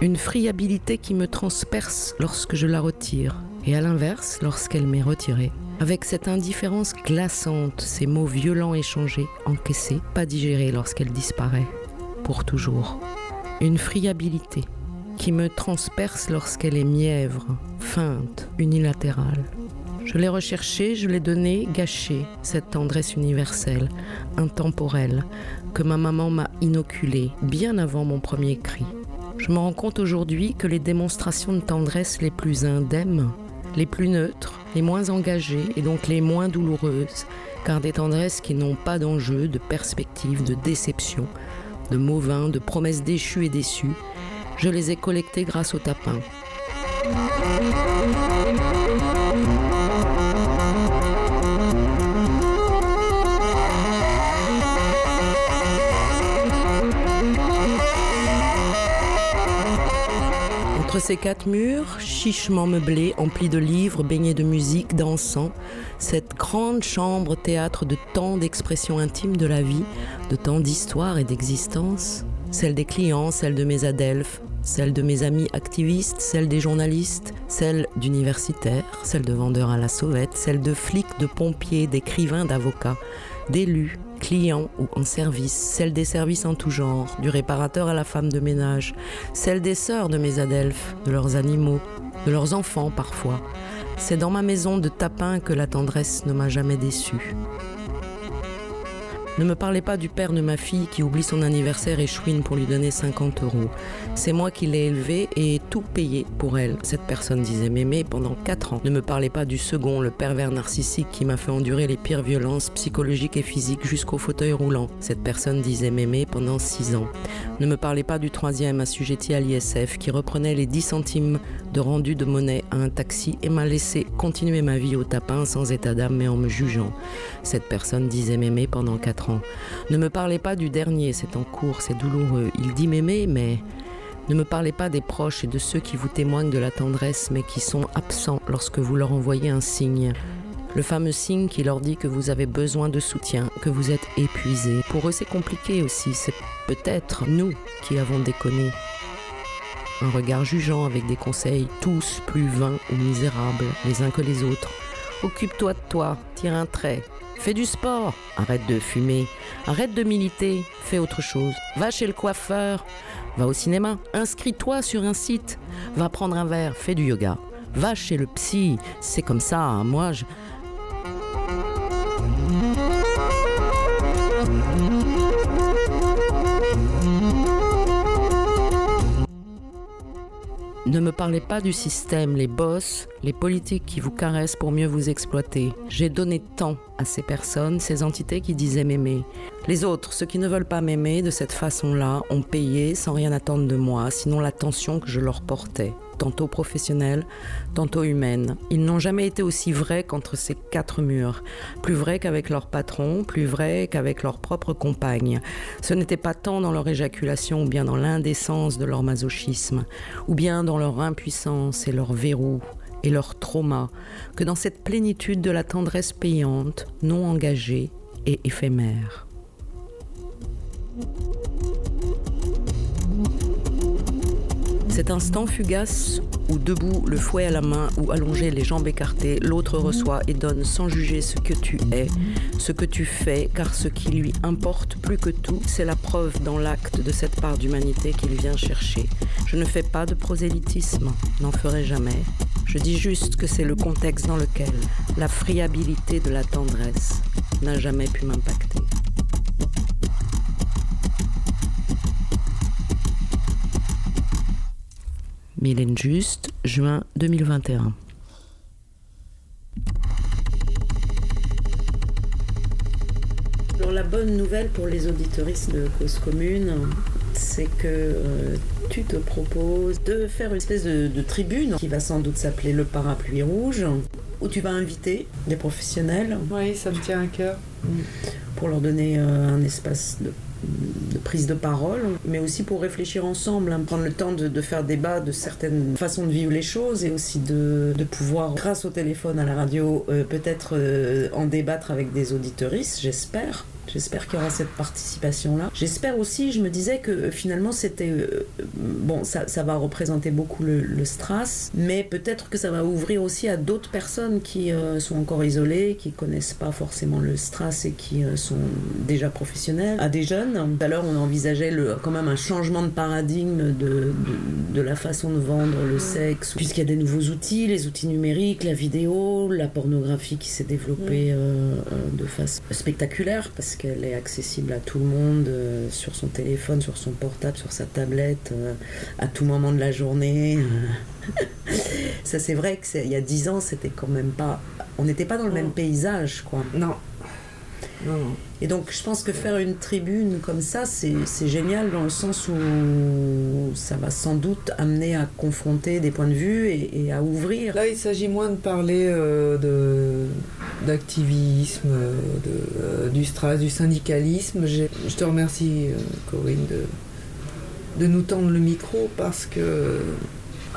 [SPEAKER 1] Une friabilité qui me transperce lorsque je la retire, et à l'inverse lorsqu'elle m'est retirée. Avec cette indifférence glaçante, ces mots violents échangés, encaissés, pas digérés lorsqu'elle disparaît, pour toujours. Une friabilité qui me transperce lorsqu'elle est mièvre, feinte, unilatérale. Je l'ai recherchée, je l'ai donnée, gâchée, cette tendresse universelle, intemporelle, que ma maman m'a inoculée bien avant mon premier cri. Je me rends compte aujourd'hui que les démonstrations de tendresse les plus indemnes, les plus neutres, les moins engagées et donc les moins douloureuses, car des tendresses qui n'ont pas d'enjeu, de perspective, de déception, de mots vains, de promesses déchues et déçues, je les ai collectées grâce au tapin. Entre ces quatre murs, chichement meublés, emplis de livres, baignés de musique, dansant, cette grande chambre théâtre de tant d'expressions intimes de la vie, de tant d'histoires et d'existence, celle des clients, celle de mes adelphes, celle de mes amis activistes, celle des journalistes, celle d'universitaires, celle de vendeurs à la sauvette, celle de flics, de pompiers, d'écrivains, d'avocats, d'élus, clients ou en service, celle des services en tout genre, du réparateur à la femme de ménage, celle des sœurs de mes adelphes, de leurs animaux, de leurs enfants parfois. C'est dans ma maison de tapin que la tendresse ne m'a jamais déçue. Ne me parlez pas du père de ma fille qui oublie son anniversaire et chouine pour lui donner 50 euros. C'est moi qui l'ai élevée et tout payé pour elle. Cette personne disait mémé pendant 4 ans. Ne me parlez pas du second, le pervers narcissique qui m'a fait endurer les pires violences psychologiques et physiques jusqu'au fauteuil roulant. Cette personne disait mémé pendant 6 ans. Ne me parlez pas du troisième assujetti à l'ISF qui reprenait les 10 centimes de rendu de monnaie à un taxi et m'a laissé continuer ma vie au tapin sans état d'âme mais en me jugeant. Cette personne disait mémé pendant 4 ans. Ne me parlez pas du dernier, c'est en cours, c'est douloureux. Il dit mémé, mais ne me parlez pas des proches et de ceux qui vous témoignent de la tendresse mais qui sont absents lorsque vous leur envoyez un signe. Le fameux signe qui leur dit que vous avez besoin de soutien, que vous êtes épuisé. Pour eux, c'est compliqué aussi. C'est peut-être nous qui avons déconné. Un regard jugeant avec des conseils tous plus vains ou misérables les uns que les autres. Occupe-toi de toi, tire un trait, fais du sport, arrête de fumer, arrête de militer, fais autre chose. Va chez le coiffeur, va au cinéma, inscris-toi sur un site, va prendre un verre, fais du yoga, va chez le psy, c'est comme ça, moi je... Ne me parlez pas du système, les boss, les politiques qui vous caressent pour mieux vous exploiter. J'ai donné tant à ces personnes, ces entités qui disaient m'aimer. Les autres, ceux qui ne veulent pas m'aimer de cette façon-là, ont payé sans rien attendre de moi, sinon l'attention que je leur portais tantôt professionnelle, tantôt humaine. Ils n'ont jamais été aussi vrais qu'entre ces quatre murs, plus vrais qu'avec leur patron, plus vrais qu'avec leur propre compagne. Ce n'était pas tant dans leur éjaculation ou bien dans l'indécence de leur masochisme, ou bien dans leur impuissance et leur verrou et leur trauma, que dans cette plénitude de la tendresse payante, non engagée et éphémère. Cet instant fugace où debout, le fouet à la main ou allongé, les jambes écartées, l'autre reçoit et donne sans juger ce que tu es, ce que tu fais, car ce qui lui importe plus que tout, c'est la preuve dans l'acte de cette part d'humanité qu'il vient chercher. Je ne fais pas de prosélytisme, n'en ferai jamais. Je dis juste que c'est le contexte dans lequel la friabilité de la tendresse n'a jamais pu m'impacter. Mylène Juste, juin 2021. Alors la bonne nouvelle pour les auditoristes de Cause Commune, c'est que euh, tu te proposes de faire une espèce de, de tribune qui va sans doute s'appeler le parapluie rouge, où tu vas inviter des professionnels
[SPEAKER 5] Oui, ça me tient à cœur.
[SPEAKER 1] pour leur donner euh, un espace de, de prise de parole, mais aussi pour réfléchir ensemble, hein, prendre le temps de, faire débat de certaines façons de vivre les choses et aussi de, pouvoir, grâce au téléphone, à la radio, euh, peut-être euh, en débattre avec des auditeuristes, j'espère. J'espère qu'il y aura cette participation-là. J'espère aussi, je me disais que euh, finalement c'était... euh, bon, ça, ça va représenter beaucoup le, le Stras, mais peut-être que ça va ouvrir aussi à d'autres personnes qui euh, sont encore isolées, qui connaissent pas forcément le Stras et qui euh, sont déjà professionnels, à des jeunes. Tout à l'heure, on envisageait le, quand même un changement de paradigme de, de, de la façon de vendre le sexe, puisqu'il y a des nouveaux outils, les outils numériques, la vidéo, la pornographie qui s'est développée euh, euh, de façon spectaculaire, parce qu'elle est accessible à tout le monde euh, sur son téléphone, sur son portable, sur sa tablette, euh, à tout moment de la journée. Ça, c'est vrai que c'est- il y a dix ans, c'était quand même pas. On n'était pas dans le même paysage, quoi.
[SPEAKER 5] Non. Non, non.
[SPEAKER 1] Et donc, je pense que faire une tribune comme ça, c'est génial dans le sens où ça va sans doute amener à confronter des points de vue et, et à ouvrir.
[SPEAKER 5] Là, il s'agit moins de parler euh, d'activisme, euh, du stress, du syndicalisme. Je te remercie, euh, Corinne, de, de nous tendre le micro parce que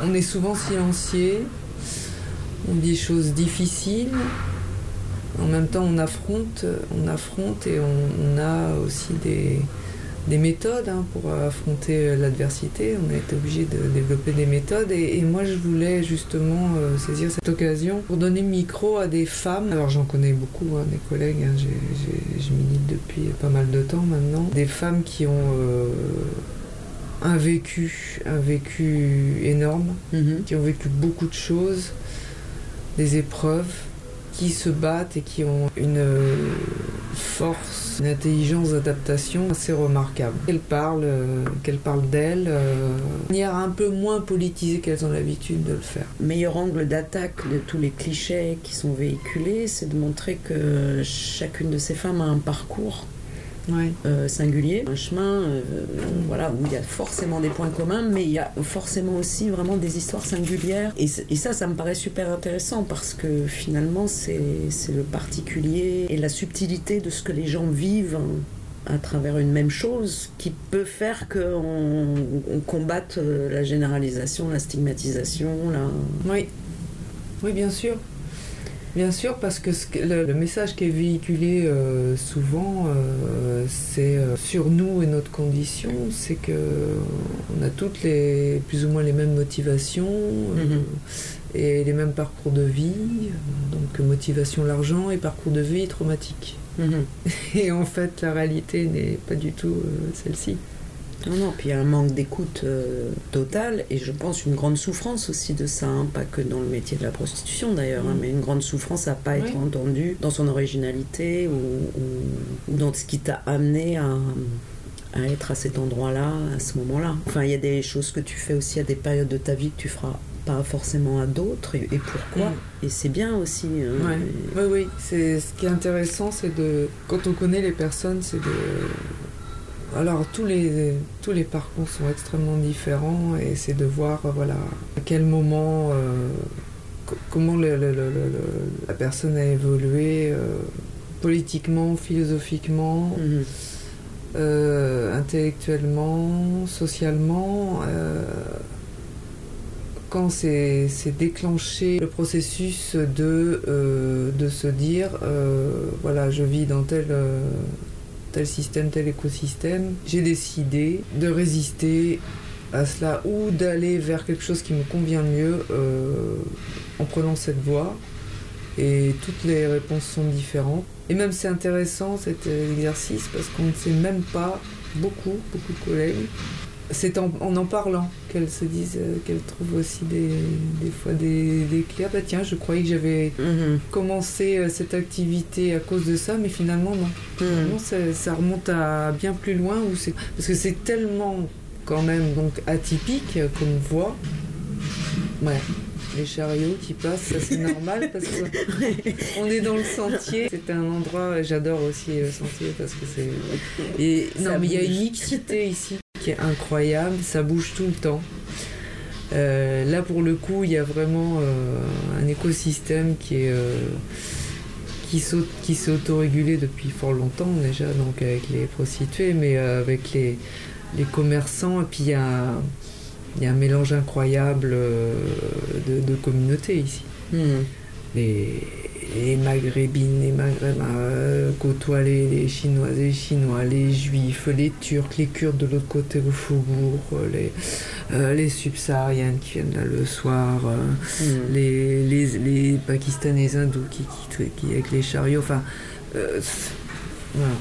[SPEAKER 5] on est souvent silencieux, on dit des choses difficiles. En même temps, on affronte, on affronte et on, on a aussi des, des méthodes hein, pour affronter l'adversité. On a été obligé de développer des méthodes et, et moi je voulais justement euh, saisir cette occasion pour donner le micro à des femmes. Alors j'en connais beaucoup, hein, des collègues, hein, je milite depuis pas mal de temps maintenant. Des femmes qui ont euh, un vécu, un vécu énorme,
[SPEAKER 1] Mhm.
[SPEAKER 5] qui ont vécu beaucoup de choses, des épreuves, qui se battent et qui ont une euh, force, une intelligence d'adaptation assez remarquable. Qu'elles parlent, euh, qu'elles parlent d'elles euh, de manière un peu moins politisée qu'elles ont l'habitude de le faire.
[SPEAKER 1] meilleur angle d'attaque de tous les clichés qui sont véhiculés, c'est de montrer que chacune de ces femmes a un parcours
[SPEAKER 5] Ouais.
[SPEAKER 1] euh, singulier, un chemin euh, voilà, où il y a forcément des points communs, mais il y a forcément aussi vraiment des histoires singulières. Et, ça, ça me paraît super intéressant parce que finalement, c'est le particulier et la subtilité de ce que les gens vivent à travers une même chose qui peut faire qu'on on combatte euh, la généralisation, la stigmatisation, la...
[SPEAKER 5] Oui, oui, bien sûr. Bien sûr, parce que ce le, le message qui est véhiculé euh, souvent, euh, c'est euh, sur nous et notre condition, c'est que on a toutes les plus ou moins les mêmes motivations
[SPEAKER 1] Mhm.
[SPEAKER 5] et les mêmes parcours de vie. Donc motivation l'argent et parcours de vie traumatique.
[SPEAKER 1] Mhm.
[SPEAKER 5] Et en fait, la réalité n'est pas du tout celle-ci.
[SPEAKER 1] Non, non, puis il y a un manque d'écoute euh, total et je pense une grande souffrance aussi de ça, hein, pas que dans le métier de la prostitution d'ailleurs, hein,
[SPEAKER 5] Mm.
[SPEAKER 1] mais une grande souffrance à pas être entendue dans son originalité ou, ou- ou dans ce qui t'a amené à, à être à cet endroit-là, à ce moment-là. Enfin, il y a des choses que tu fais aussi à des périodes de ta vie que tu feras pas forcément à d'autres, et, et pourquoi.
[SPEAKER 5] Mm.
[SPEAKER 1] Et c'est bien aussi. hein.
[SPEAKER 5] Ouais.
[SPEAKER 1] Et-
[SPEAKER 5] Oui, oui. C'est ce qui est intéressant, c'est de quand on connaît les personnes, c'est de alors tous les tous les parcours sont extrêmement différents et c'est de voir euh, voilà à quel moment euh, co- comment le- la personne a évolué euh, politiquement, philosophiquement,
[SPEAKER 1] Mhm.
[SPEAKER 5] euh, intellectuellement, socialement. quand c'est c'est déclenché le processus de, de se dire voilà je vis dans tel, tel système, tel écosystème, j'ai décidé de résister à cela ou d'aller vers quelque chose qui me convient mieux euh, en prenant cette voie. Et toutes les réponses sont différentes. Et même c'est intéressant cet euh, exercice parce qu'on ne sait même pas beaucoup beaucoup de collègues c'est en, en en parlant qu'elles se disent euh, qu'elles trouvent aussi des, des fois des, des clés. Ah bah tiens, je croyais que j'avais
[SPEAKER 1] Mhm.
[SPEAKER 5] commencé euh, cette activité à cause de ça, mais finalement non.
[SPEAKER 1] Mhm.
[SPEAKER 5] Non, ça, ça remonte à bien plus loin où c'est parce que c'est tellement quand même donc atypique euh, comme voie. Ouais. Les chariots qui passent, ça c'est normal parce que on est dans le sentier. C'est un endroit, j'adore aussi le sentier parce que c'est. Et non, mais il y a une mixité ici qui est incroyable, ça bouge tout le temps. Euh, là pour le coup, il y a vraiment euh, un écosystème qui est. euh, qui s'au- qui s'est autorégulé depuis fort longtemps déjà, donc avec les prostituées, mais avec les, les commerçants, et puis il y a, il y a un mélange incroyable de, de communautés ici. Les, les maghrébines, les maghrébins euh, côtoient les, les chinoises et les chinois, les juifs, les turcs, les kurdes de l'autre côté au faubourg, euh, les, euh, les subsahariennes qui viennent là le soir, euh,
[SPEAKER 1] Mhm.
[SPEAKER 5] les, les, les pakistanais les hindous qui, qui, qui- avec les chariots, enfin, euh, voilà,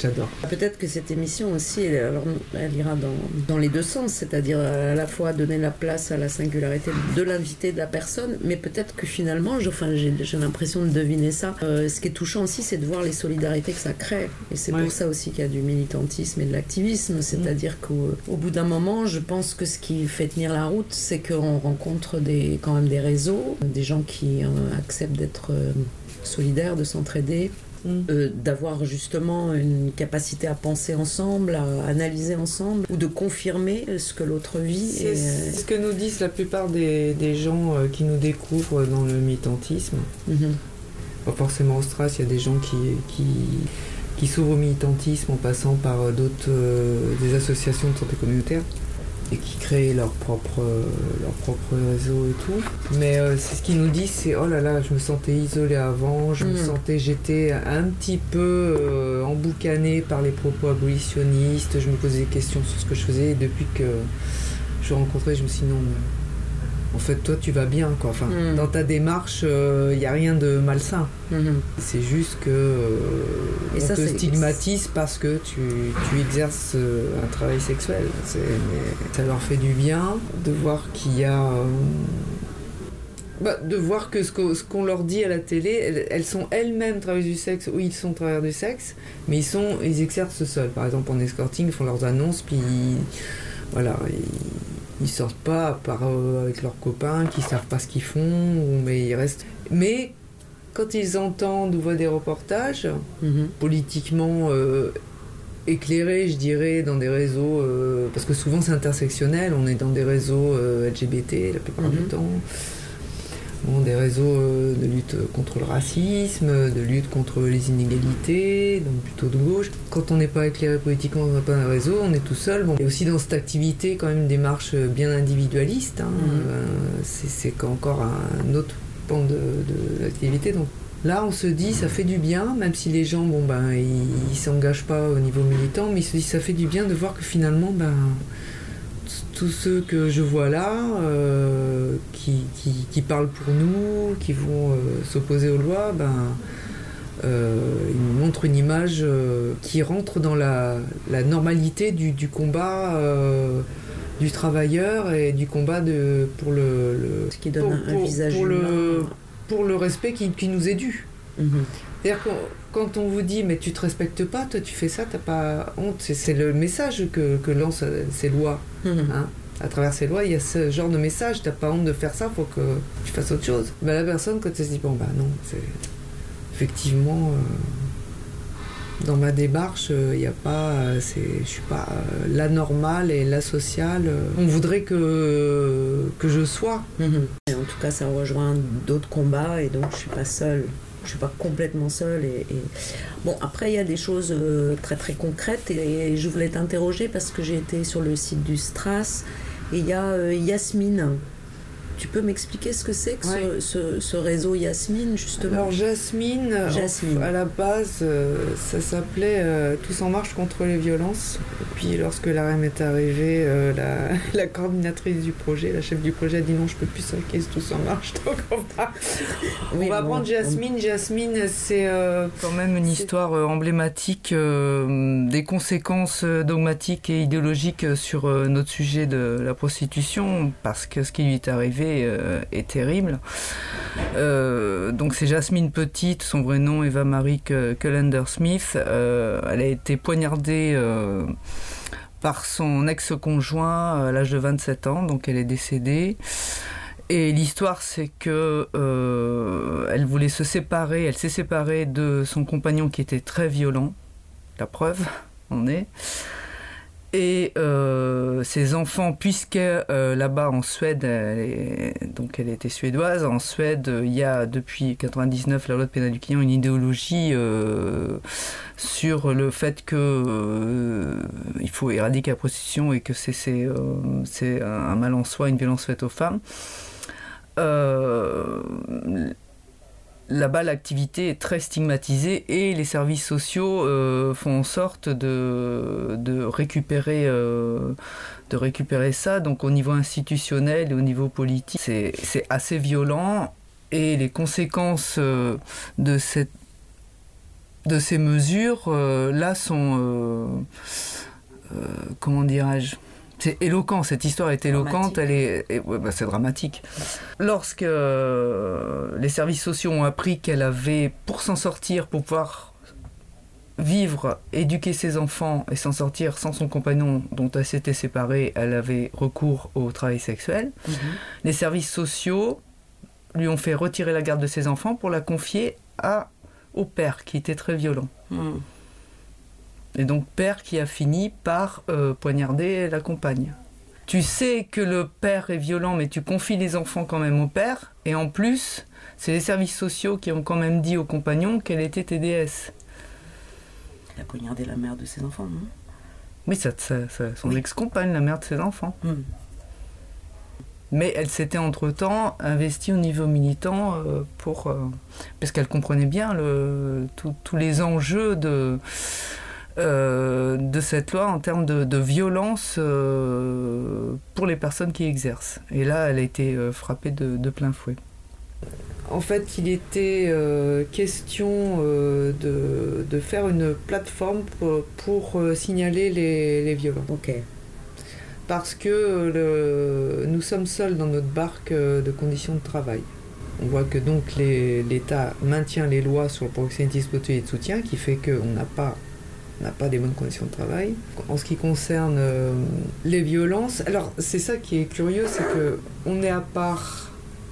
[SPEAKER 5] j'adore.
[SPEAKER 1] Peut-être que cette émission aussi, elle, alors, elle ira dans, dans les deux sens, c'est-à-dire à la fois donner la place à la singularité de l'invité, de la personne, mais peut-être que finalement, je- enfin, j'ai j'ai l'impression de deviner ça. Euh, ce qui est touchant aussi, c'est de voir les solidarités que ça crée. Et c'est
[SPEAKER 5] Ouais.
[SPEAKER 1] pour ça aussi qu'il y a du militantisme et de l'activisme, c'est-à-dire qu'au au bout d'un moment, je pense que ce qui fait tenir la route, c'est qu'on rencontre des, quand même des réseaux, des gens qui euh, acceptent d'être euh, solidaires, de s'entraider,
[SPEAKER 5] Mm.
[SPEAKER 1] euh, d'avoir justement une capacité à penser ensemble, à analyser ensemble, ou de confirmer ce que l'autre vit.
[SPEAKER 5] C'est
[SPEAKER 1] et, euh,
[SPEAKER 5] ce que nous disent la plupart des, des gens euh, qui nous découvrent dans le militantisme.
[SPEAKER 1] mhm.
[SPEAKER 5] Pas forcément au Stras, il y a des gens qui, qui, qui s'ouvrent au militantisme en passant par d'autres euh, des associations de santé communautaire et qui créent leur propre, leur propre réseau et tout. Mais euh, c'est ce qu'ils nous disent, c'est oh là là, je me sentais isolée avant, je me
[SPEAKER 1] Mhm.
[SPEAKER 5] sentais, j'étais un petit peu euh, emboucanée par les propos abolitionnistes, je me posais des questions sur ce que je faisais et depuis que je rencontrais, je me suis dit non, mais en fait toi tu vas bien quoi. Enfin,
[SPEAKER 1] Mhm.
[SPEAKER 5] dans ta démarche, il n'y a rien de malsain.
[SPEAKER 1] Mhm.
[SPEAKER 5] C'est juste que euh, on
[SPEAKER 1] ça,
[SPEAKER 5] te stigmatise parce que tu, tu exerces euh, un travail sexuel. Mais ça leur fait du bien de voir qu'il y a. euh, bah, de voir que ce qu'on leur dit à la télé, elles, elles sont elles-mêmes travailleuses du sexe ou ils sont travailleurs du sexe, mais ils sont ils exercent seuls. Par exemple en escorting, ils font leurs annonces, puis ils- voilà, ils, ils sortent pas à part euh, avec leurs copains qui savent pas ce qu'ils font, ou- mais ils restent. Mais quand ils entendent ou voient des reportages
[SPEAKER 1] Mhm.
[SPEAKER 5] politiquement euh, éclairés, je dirais, dans des réseaux, euh, parce que souvent c'est intersectionnel, on est dans des réseaux LGBT la plupart du
[SPEAKER 1] Mhm.
[SPEAKER 5] temps. Bon, des réseaux euh, de lutte contre le racisme, de lutte contre les inégalités, donc plutôt de gauche. Quand on n'est pas éclairé politiquement, on n'a pas un réseau, on est tout seul. Bon, a aussi dans cette activité quand même une démarche bien individualiste. hein.
[SPEAKER 1] Mhm.
[SPEAKER 5] Euh, c'est encore un autre pan de, de l'activité. Donc là, on se dit, ça fait du bien, même si les gens, bon ben, ils, ils s'engagent pas au niveau militant, mais ils se disent, ça fait du bien de voir que finalement, ben, tous ceux que je vois là, euh, qui, qui- qui parlent pour nous, qui vont euh, s'opposer aux lois, ben, euh, ils nous montrent une image qui rentre dans la, la normalité du, du combat du travailleur et du combat de, pour le, le-
[SPEAKER 1] Ce qui donne
[SPEAKER 5] pour,
[SPEAKER 1] un,
[SPEAKER 5] pour-
[SPEAKER 1] visage
[SPEAKER 5] pour le, pour le respect qui, qui nous est dû.
[SPEAKER 1] Mhm.
[SPEAKER 5] C'est-à-dire quand on vous dit mais tu te respectes pas, toi tu fais ça, t'as pas honte. C'est, le message que, que lancent euh, ces lois.
[SPEAKER 1] Mhm.
[SPEAKER 5] hein. À travers ces lois, il y a ce genre de message. T'as pas honte de faire ça, faut que tu fasses autre chose. Ben, la personne, quand elle se dit bon bah non, c'est effectivement euh, dans ma démarche, il y a pas, euh, je suis pas euh, la normale et la sociale. euh, on voudrait que que je sois.
[SPEAKER 1] Mhm. Et en tout cas, ça rejoint d'autres combats et donc je suis pas seule. Je suis pas complètement seule. Et, et- Bon, après, il y a des choses euh, très très concrètes et, je voulais t'interroger parce que j'ai été sur le site du Stras et il y a euh, Yasmine. Tu peux m'expliquer ce que c'est que ce-
[SPEAKER 5] Ouais.
[SPEAKER 1] ce, ce réseau Yasmine, justement
[SPEAKER 5] Alors Jasmine,
[SPEAKER 1] Jasmine.
[SPEAKER 5] à la base, euh, ça s'appelait euh, Tous en marche contre les violences. Et puis lorsque la REM est arrivée, euh, la, la coordinatrice du projet, la chef du projet a dit non, je peux plus case Tous en marche, donc on va,
[SPEAKER 1] Oui,
[SPEAKER 5] on va
[SPEAKER 1] bon,
[SPEAKER 5] prendre Jasmine. Jasmine, c'est euh, quand même une histoire euh, emblématique euh, des conséquences dogmatiques et idéologiques sur euh, notre sujet de la prostitution, parce que ce qui lui est arrivé euh, est terrible. Euh, donc c'est Jasmine Petite, son vrai nom Eva Marie Cullender Smith. Euh, elle a été poignardée par son ex-conjoint à l'âge de 27 ans, donc elle est décédée. Et l'histoire, c'est que elle voulait se séparer, elle s'est séparée de son compagnon qui était très violent. La preuve, on est. Et euh, ses enfants, puisque euh, là-bas en Suède, elle donc elle était suédoise, en Suède, il y a depuis 99 la loi de pénal du client une idéologie euh, sur le fait que il faut éradiquer la prostitution et que c'est un mal en soi, une violence faite aux femmes. Là-bas, l'activité est très stigmatisée et les services sociaux euh, font en sorte de, de, récupérer, euh, de récupérer ça. Donc au niveau institutionnel et au niveau politique, c'est assez violent et les conséquences euh, de, de ces mesures, là, sont... comment dirais-je c'est éloquent, cette histoire est éloquente,
[SPEAKER 1] Dramatique.
[SPEAKER 5] elle est, et- ouais, bah, c'est dramatique. Lorsque euh, les services sociaux ont appris qu'elle avait, pour s'en sortir, pour pouvoir vivre, éduquer ses enfants et s'en sortir sans son compagnon dont elle s'était séparée, elle avait recours au travail sexuel.
[SPEAKER 1] Mhm.
[SPEAKER 5] Les services sociaux lui ont fait retirer la garde de ses enfants pour la confier à, au père qui était très violent.
[SPEAKER 1] Mhm.
[SPEAKER 5] Et donc père qui a fini par euh, poignarder la compagne. Tu sais que le père est violent, mais tu confies les enfants quand même au père. Et en plus, c'est les services sociaux qui ont quand même dit au compagnon qu'elle était TDS.
[SPEAKER 1] Elle a poignardé la mère de ses enfants, non?
[SPEAKER 5] Oui, ça, ça- ça- son
[SPEAKER 1] Oui.
[SPEAKER 5] ex-compagne, la mère de ses enfants.
[SPEAKER 1] Mhm.
[SPEAKER 5] Mais elle s'était entre-temps investie au niveau militant euh, pour, euh, parce qu'elle comprenait bien le, tout- tous les enjeux de, de cette loi en termes de, de violence euh, pour les personnes qui exercent. Et là, elle a été euh, frappée de, de plein fouet. En fait, il était euh, question euh, de, de faire une plateforme pour, pour, euh, signaler les, les violences
[SPEAKER 1] Ok.
[SPEAKER 5] parce que euh, le- nous sommes seuls dans notre barque euh, de conditions de travail. On voit que donc l'État maintient les lois sur le proxénétisme hôtelier de soutien, qui fait qu'on n'a pas, on n'a pas des bonnes conditions de travail. En ce qui concerne euh, les violences, alors c'est ça qui est curieux, c'est que on est à part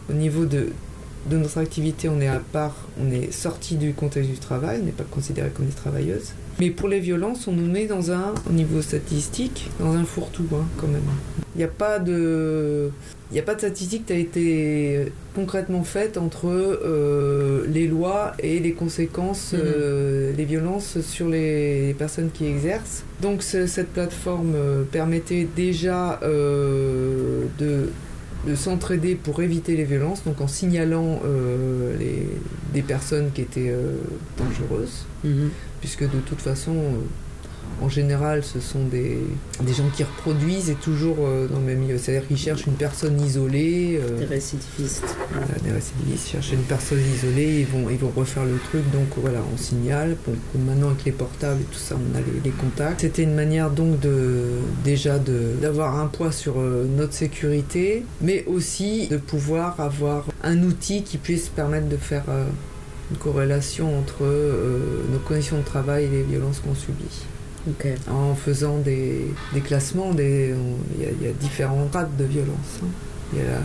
[SPEAKER 5] au niveau de de notre activité, on est à part, on est sorti du contexte du travail, on n'est pas considéré comme des travailleuses. Mais pour les violences, on nous met dans un, au niveau statistique, dans un fourre-tout, hein, quand même. Il n'y a pas de. Il n'y a pas de statistique qui a été concrètement faite entre euh, les lois et les conséquences,
[SPEAKER 1] Mhm.
[SPEAKER 5] euh, les violences sur les personnes qui exercent. Donc ce- cette plateforme euh, permettait déjà euh, de, de s'entraider pour éviter les violences, donc en signalant euh, les, des personnes qui étaient euh, dangereuses
[SPEAKER 1] Mhm.
[SPEAKER 5] puisque de toute façon, euh, en général, ce sont des, des gens qui reproduisent et toujours euh, dans le même milieu. C'est-à-dire qu'ils cherchent une personne isolée, euh,
[SPEAKER 1] Des récidivistes.
[SPEAKER 5] voilà, des récidivistes cherchent une personne isolée, ils vont, ils vont refaire le truc, donc voilà, on signale. Bon, maintenant, avec les portables et tout ça, on a les, les contacts. C'était une manière donc de, déjà de- d'avoir un poids sur euh, notre sécurité, mais aussi de pouvoir avoir un outil qui puisse permettre de faire. une corrélation entre nos conditions de travail et les violences qu'on subit. En faisant des, des classements, il y, a- il y a différents grades de violence. hein. Il y a, la-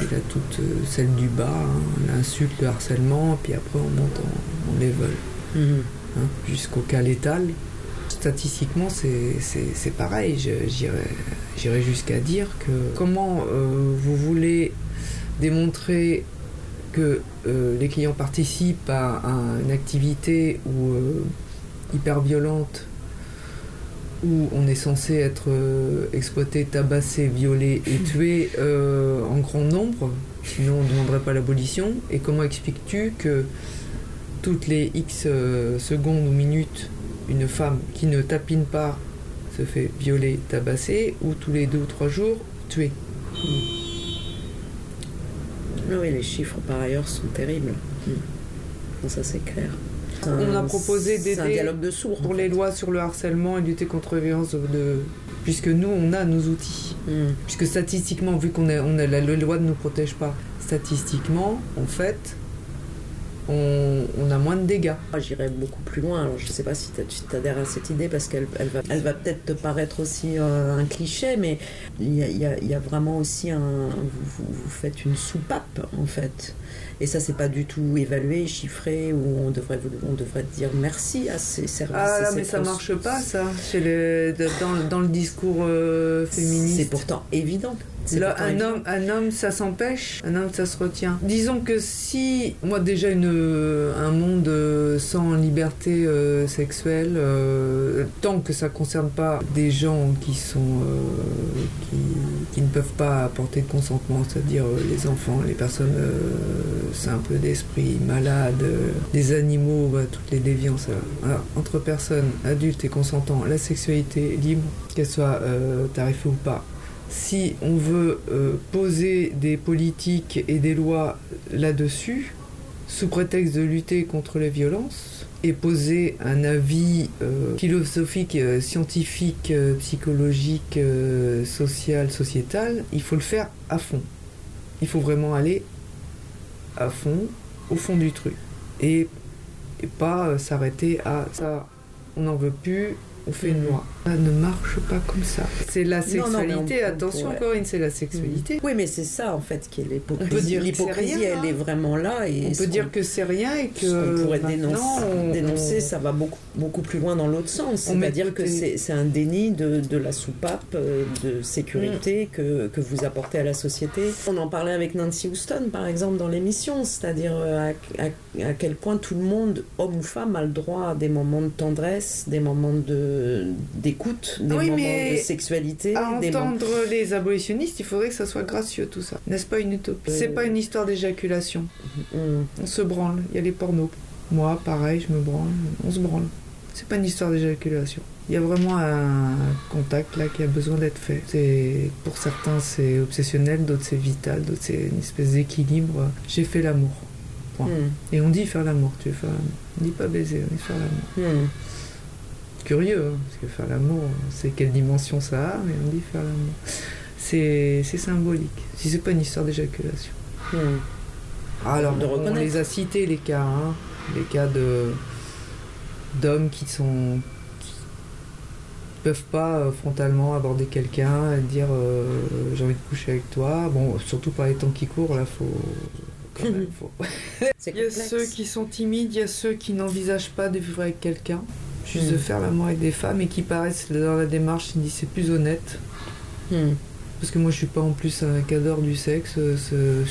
[SPEAKER 5] il y a toute euh, celle du bas, hein, l'insulte, le harcèlement, puis après on monte en, level,
[SPEAKER 1] Mhm.
[SPEAKER 5] hein, jusqu'au cas létal. Statistiquement, c'est- pareil. J'irais j'irais jusqu'à dire que comment euh, vous voulez démontrer que euh, les clients participent à, à une activité ou euh, hyper violente où on est censé être euh, exploité, tabassé, violé et tué euh, en grand nombre, sinon on ne demanderait pas l'abolition. Et comment expliques-tu que toutes les X euh, secondes ou minutes, une femme qui ne tapine pas se fait violer, tabasser, ou tous les deux ou trois jours, tuer?
[SPEAKER 1] Ah Oui, les chiffres par ailleurs sont terribles. Mm. Non, ça c'est clair.
[SPEAKER 5] On a proposé d'aider
[SPEAKER 1] de sourds.
[SPEAKER 5] pour les lois sur le harcèlement et lutter contre les violences de... Puisque nous, on a nos outils.
[SPEAKER 1] Mm.
[SPEAKER 5] Puisque statistiquement, vu qu'on a, on a la, la loi ne nous protège pas, statistiquement, en fait, on, on a moins de dégâts.
[SPEAKER 1] Moi, J'irais beaucoup plus loin. Alors, je ne sais pas si tu adhères à cette idée parce qu'elle elle va, elle va peut-être te paraître aussi euh, un cliché, mais il y a, il y a- il y a vraiment aussi un. Vous, vous- vous faites une soupape en fait. Et ça, c'est pas du tout évalué, chiffré, où on devrait, vous- on devrait dire merci à ces services.
[SPEAKER 5] Ah là, mais ça
[SPEAKER 1] cons-
[SPEAKER 5] marche pas, ça, chez les, dans, dans le discours euh, féministe.
[SPEAKER 1] C'est pourtant évident.
[SPEAKER 5] Là, un homme, un homme, ça s'empêche, un homme, ça se retient. Disons que si, moi déjà, une, un monde euh, sans liberté euh, sexuelle, euh, tant que ça concerne pas des gens qui sont, euh, qui, qui ne peuvent pas apporter de consentement, c'est-à-dire euh, les enfants, les personnes euh, simples d'esprit, malades, euh, les animaux, bah, toutes les déviances. euh, entre personnes adultes et consentants, la sexualité libre, qu'elle soit euh, tarifée ou pas, si on veut euh, poser des politiques et des lois là-dessus, sous prétexte de lutter contre les violences, et poser un avis euh, philosophique, euh, scientifique, psychologique, social, sociétal, il faut le faire à fond. Il faut vraiment aller à fond, au fond du truc. Et, et pas s'arrêter à ça, on n'en veut plus, on fait une loi. Ça ne marche pas comme ça. C'est la
[SPEAKER 1] Non, non, mais on-
[SPEAKER 5] sexualité,
[SPEAKER 1] on
[SPEAKER 5] attention
[SPEAKER 1] pourrait-
[SPEAKER 5] Corinne, c'est la sexualité.
[SPEAKER 1] Oui, mais c'est ça en fait qui est l'hypocrisie.
[SPEAKER 5] On peut dire
[SPEAKER 1] L'hypocrisie,
[SPEAKER 5] rien,
[SPEAKER 1] elle
[SPEAKER 5] hein.
[SPEAKER 1] est vraiment là. Et
[SPEAKER 5] On peut dire que c'est rien et que
[SPEAKER 1] ce qu'on pourrait dénoncer,
[SPEAKER 5] on-
[SPEAKER 1] dénoncer,
[SPEAKER 5] on-
[SPEAKER 1] ça va beaucoup, beaucoup plus loin dans l'autre sens.
[SPEAKER 5] On
[SPEAKER 1] C'est-à-dire que c'est un déni de, de la soupape euh, de sécurité
[SPEAKER 5] Mm.
[SPEAKER 1] que, que vous apportez à la société. On en parlait avec Nancy Houston, par exemple, dans l'émission, c'est-à-dire euh, à, à- à quel point tout le monde, homme ou femme, a le droit à des moments de tendresse, des moments de- d'écoute, des
[SPEAKER 5] Oui,
[SPEAKER 1] moments
[SPEAKER 5] mais
[SPEAKER 1] de sexualité.
[SPEAKER 5] À
[SPEAKER 1] des moments-
[SPEAKER 5] entendre les abolitionnistes, il faudrait que ça soit gracieux tout ça. N'est-ce pas une utopie? C'est pas une histoire d'éjaculation.
[SPEAKER 1] Mm.
[SPEAKER 5] On se branle, il y a les pornos. Moi, pareil, je me branle, on se branle. C'est pas une histoire d'éjaculation. Il y a vraiment un contact là qui a besoin d'être fait. C'est pour certains c'est obsessionnel, d'autres c'est vital, d'autres c'est une espèce d'équilibre. J'ai fait l'amour. Point.
[SPEAKER 1] Mm.
[SPEAKER 5] Et on dit faire l'amour, tu veux faire l'amour? On dit pas baiser, on dit faire l'amour.
[SPEAKER 1] Mm.
[SPEAKER 5] Curieux, hein, parce que faire l'amour, c'est quelle dimension ça a, mais on dit faire l'amour. C'est symbolique. Si c'est pas une histoire d'éjaculation.
[SPEAKER 1] Mm.
[SPEAKER 5] Alors,
[SPEAKER 1] De
[SPEAKER 5] on les a cités les cas, hein, les cas de d'hommes qui sont qui peuvent pas euh, frontalement aborder quelqu'un et dire euh, j'ai envie de coucher avec toi. Bon, surtout par les temps qui courent, là, faut. quand même, faut-
[SPEAKER 1] C'est
[SPEAKER 5] Il y a ceux qui sont timides, il y a ceux qui n'envisagent pas de vivre avec quelqu'un, juste de faire l'amour avec des femmes et qui paraissent dans la démarche, ils disent c'est plus honnête.
[SPEAKER 1] Mm.
[SPEAKER 5] Parce que moi je suis pas en plus un cadre du sexe, euh,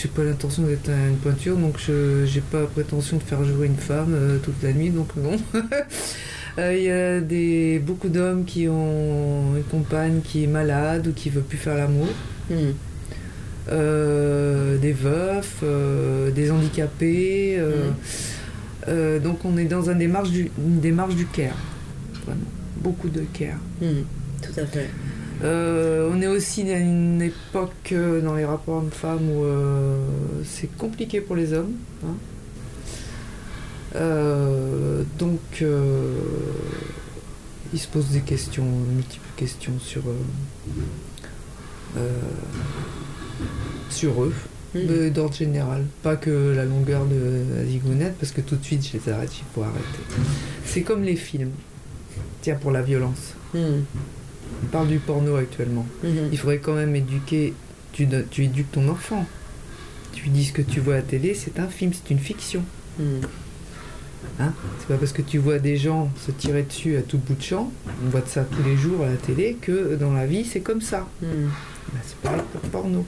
[SPEAKER 5] j'ai pas l'intention d'être une pointure, donc je j'ai pas la prétention de faire jouer une femme euh, toute la nuit, donc non. Euh, Il y a des, beaucoup d'hommes qui ont une compagne qui est malade ou qui veut plus faire l'amour.
[SPEAKER 1] Mm.
[SPEAKER 5] Euh, des veufs, des handicapés. Euh, donc on est dans un démarche du, une démarche du care. Vraiment. Beaucoup de care.
[SPEAKER 1] Mm. Tout à fait.
[SPEAKER 5] Euh, on est aussi à une époque euh, dans les rapports hommes-femmes où euh, c'est compliqué pour les hommes. hein. Donc, ils se posent des questions, multiples questions sur, sur eux, de- d'ordre général. Pas que la longueur de la zigounette, parce que tout de suite je les arrête, il faut arrêter. C'est comme les films. Tiens, pour la violence.
[SPEAKER 1] Mhm.
[SPEAKER 5] On parle du porno actuellement.
[SPEAKER 1] Mhm.
[SPEAKER 5] Il faudrait quand même éduquer. Tu, tu éduques ton enfant. Tu lui dis ce que tu vois à la télé, c'est un film, c'est une fiction.
[SPEAKER 1] Mhm.
[SPEAKER 5] Hein? C'est pas parce que tu vois des gens se tirer dessus à tout bout de champ, on voit de ça tous les jours à la télé, que dans la vie c'est comme ça. Bah, c'est pareil pour le porno.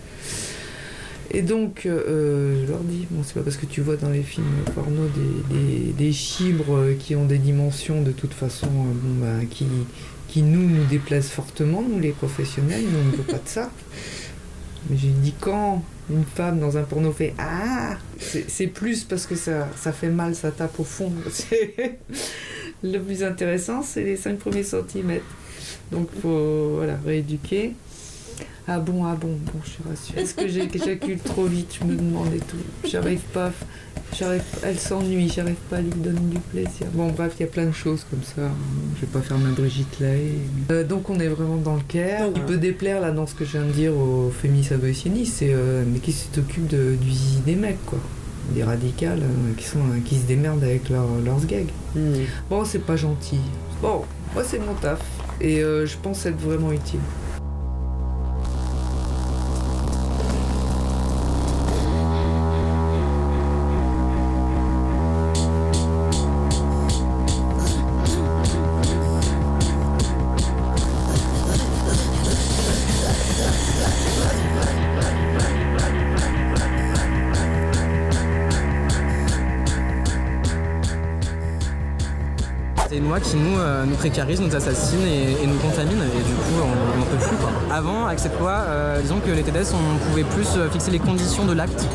[SPEAKER 5] Et donc, euh, je leur dis, bon, c'est pas parce que tu vois dans les films porno des, des, chibres euh, qui ont des dimensions de toute façon euh, bon, bah, qui, qui nous nous déplaisent fortement, nous les professionnels, nous on ne veut pas de ça. Mais j'ai dit quand une femme dans un porno fait Ah C'est plus parce que ça, ça fait mal, ça tape au fond. Le plus intéressant, c'est les 5 premiers centimètres. Donc faut voilà, rééduquer. Ah bon, ah bon, bon, je suis rassurée. Est-ce que j'éjacule trop vite Je me demande et tout. J'arrive pas. J'arrive, elle s'ennuie, j'arrive pas à lui donner du plaisir. Bon, bref, il y a plein de choses comme ça. Je vais pas faire ma Brigitte Lay. Euh, donc, on est vraiment dans le care. Il peut déplaire là dans ce que je viens de dire aux féministes abolitionnistes, c'est euh, mais qui s'occupent de- du zizi des mecs, quoi. Des radicales euh, qui, sont, euh, qui se démerdent avec leur- leurs gags.
[SPEAKER 1] Mhm.
[SPEAKER 5] Bon, c'est pas gentil. Bon, moi, c'est mon taf. Et je pense être vraiment utile.
[SPEAKER 7] C'est une loi qui nous, euh, nous précarise, nous assassine et, nous contamine et du coup on n'en peut plus. Quoi. Avant, avec cette loi, euh, disons que les TDS, on pouvait plus euh, fixer les conditions de l'acte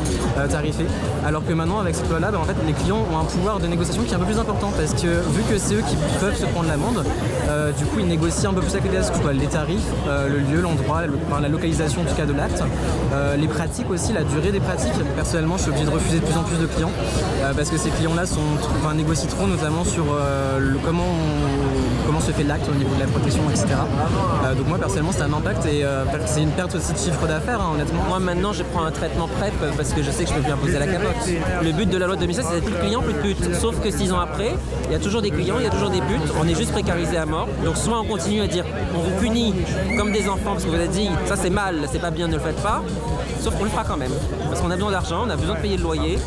[SPEAKER 7] tarifé, alors que maintenant avec cette loi-là, en fait, les clients ont un pouvoir de négociation qui est un peu plus important parce que vu que c'est eux qui peuvent se prendre l'amende, du coup ils négocient un peu plus avec les TDS, que les tarifs, le lieu, l'endroit, la localisation en tout cas de l'acte, les pratiques aussi, la durée des pratiques. Personnellement, je suis obligé de refuser de plus en plus de clients parce que ces clients-là sont, négocient trop, notamment sur le- comment, on- comment se fait l'acte au niveau de la protection, etc. Euh, donc moi personnellement, c'est un impact et euh, c'est une perte aussi de chiffre d'affaires, hein, honnêtement.
[SPEAKER 9] Moi maintenant je prends un traitement PrEP parce que je sais que je peux plus imposer la capote. Le but de la loi de 2016 c'est plus de clients, plus de putes. Sauf que six ans après, il y a toujours des clients, il y a toujours des putes, on est juste précarisé à mort. Donc soit on continue à dire on vous punit comme des enfants parce que vous avez dit ça c'est mal, c'est pas bien, ne le faites pas. Sauf qu'on le fera quand même. Parce qu'on a besoin d'argent, on a besoin de payer le loyer.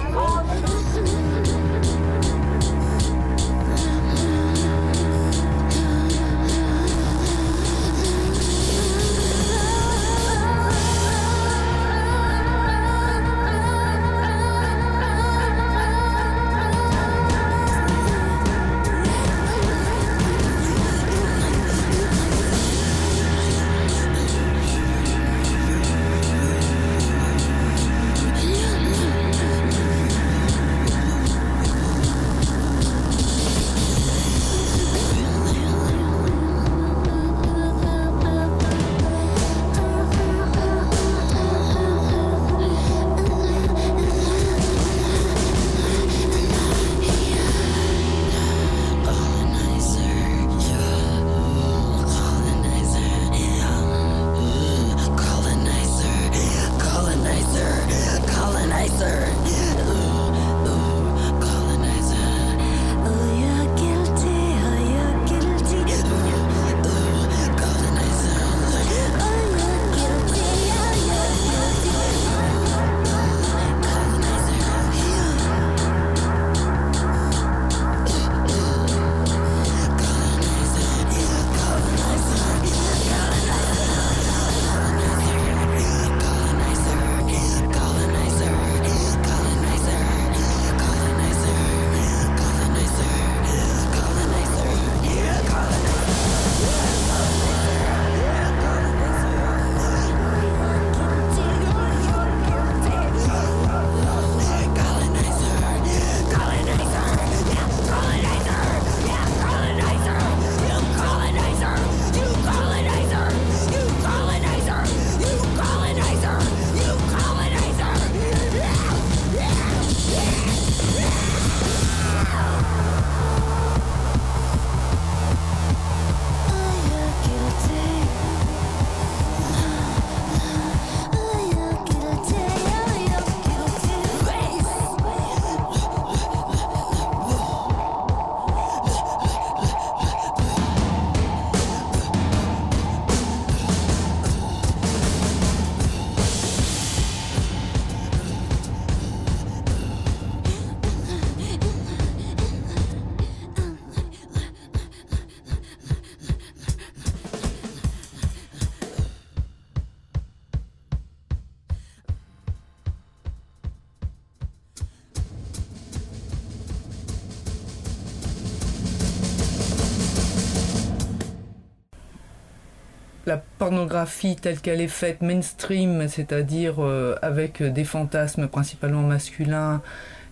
[SPEAKER 5] Pornographie telle qu'elle est faite mainstream, c'est-à-dire euh, avec des fantasmes principalement masculins,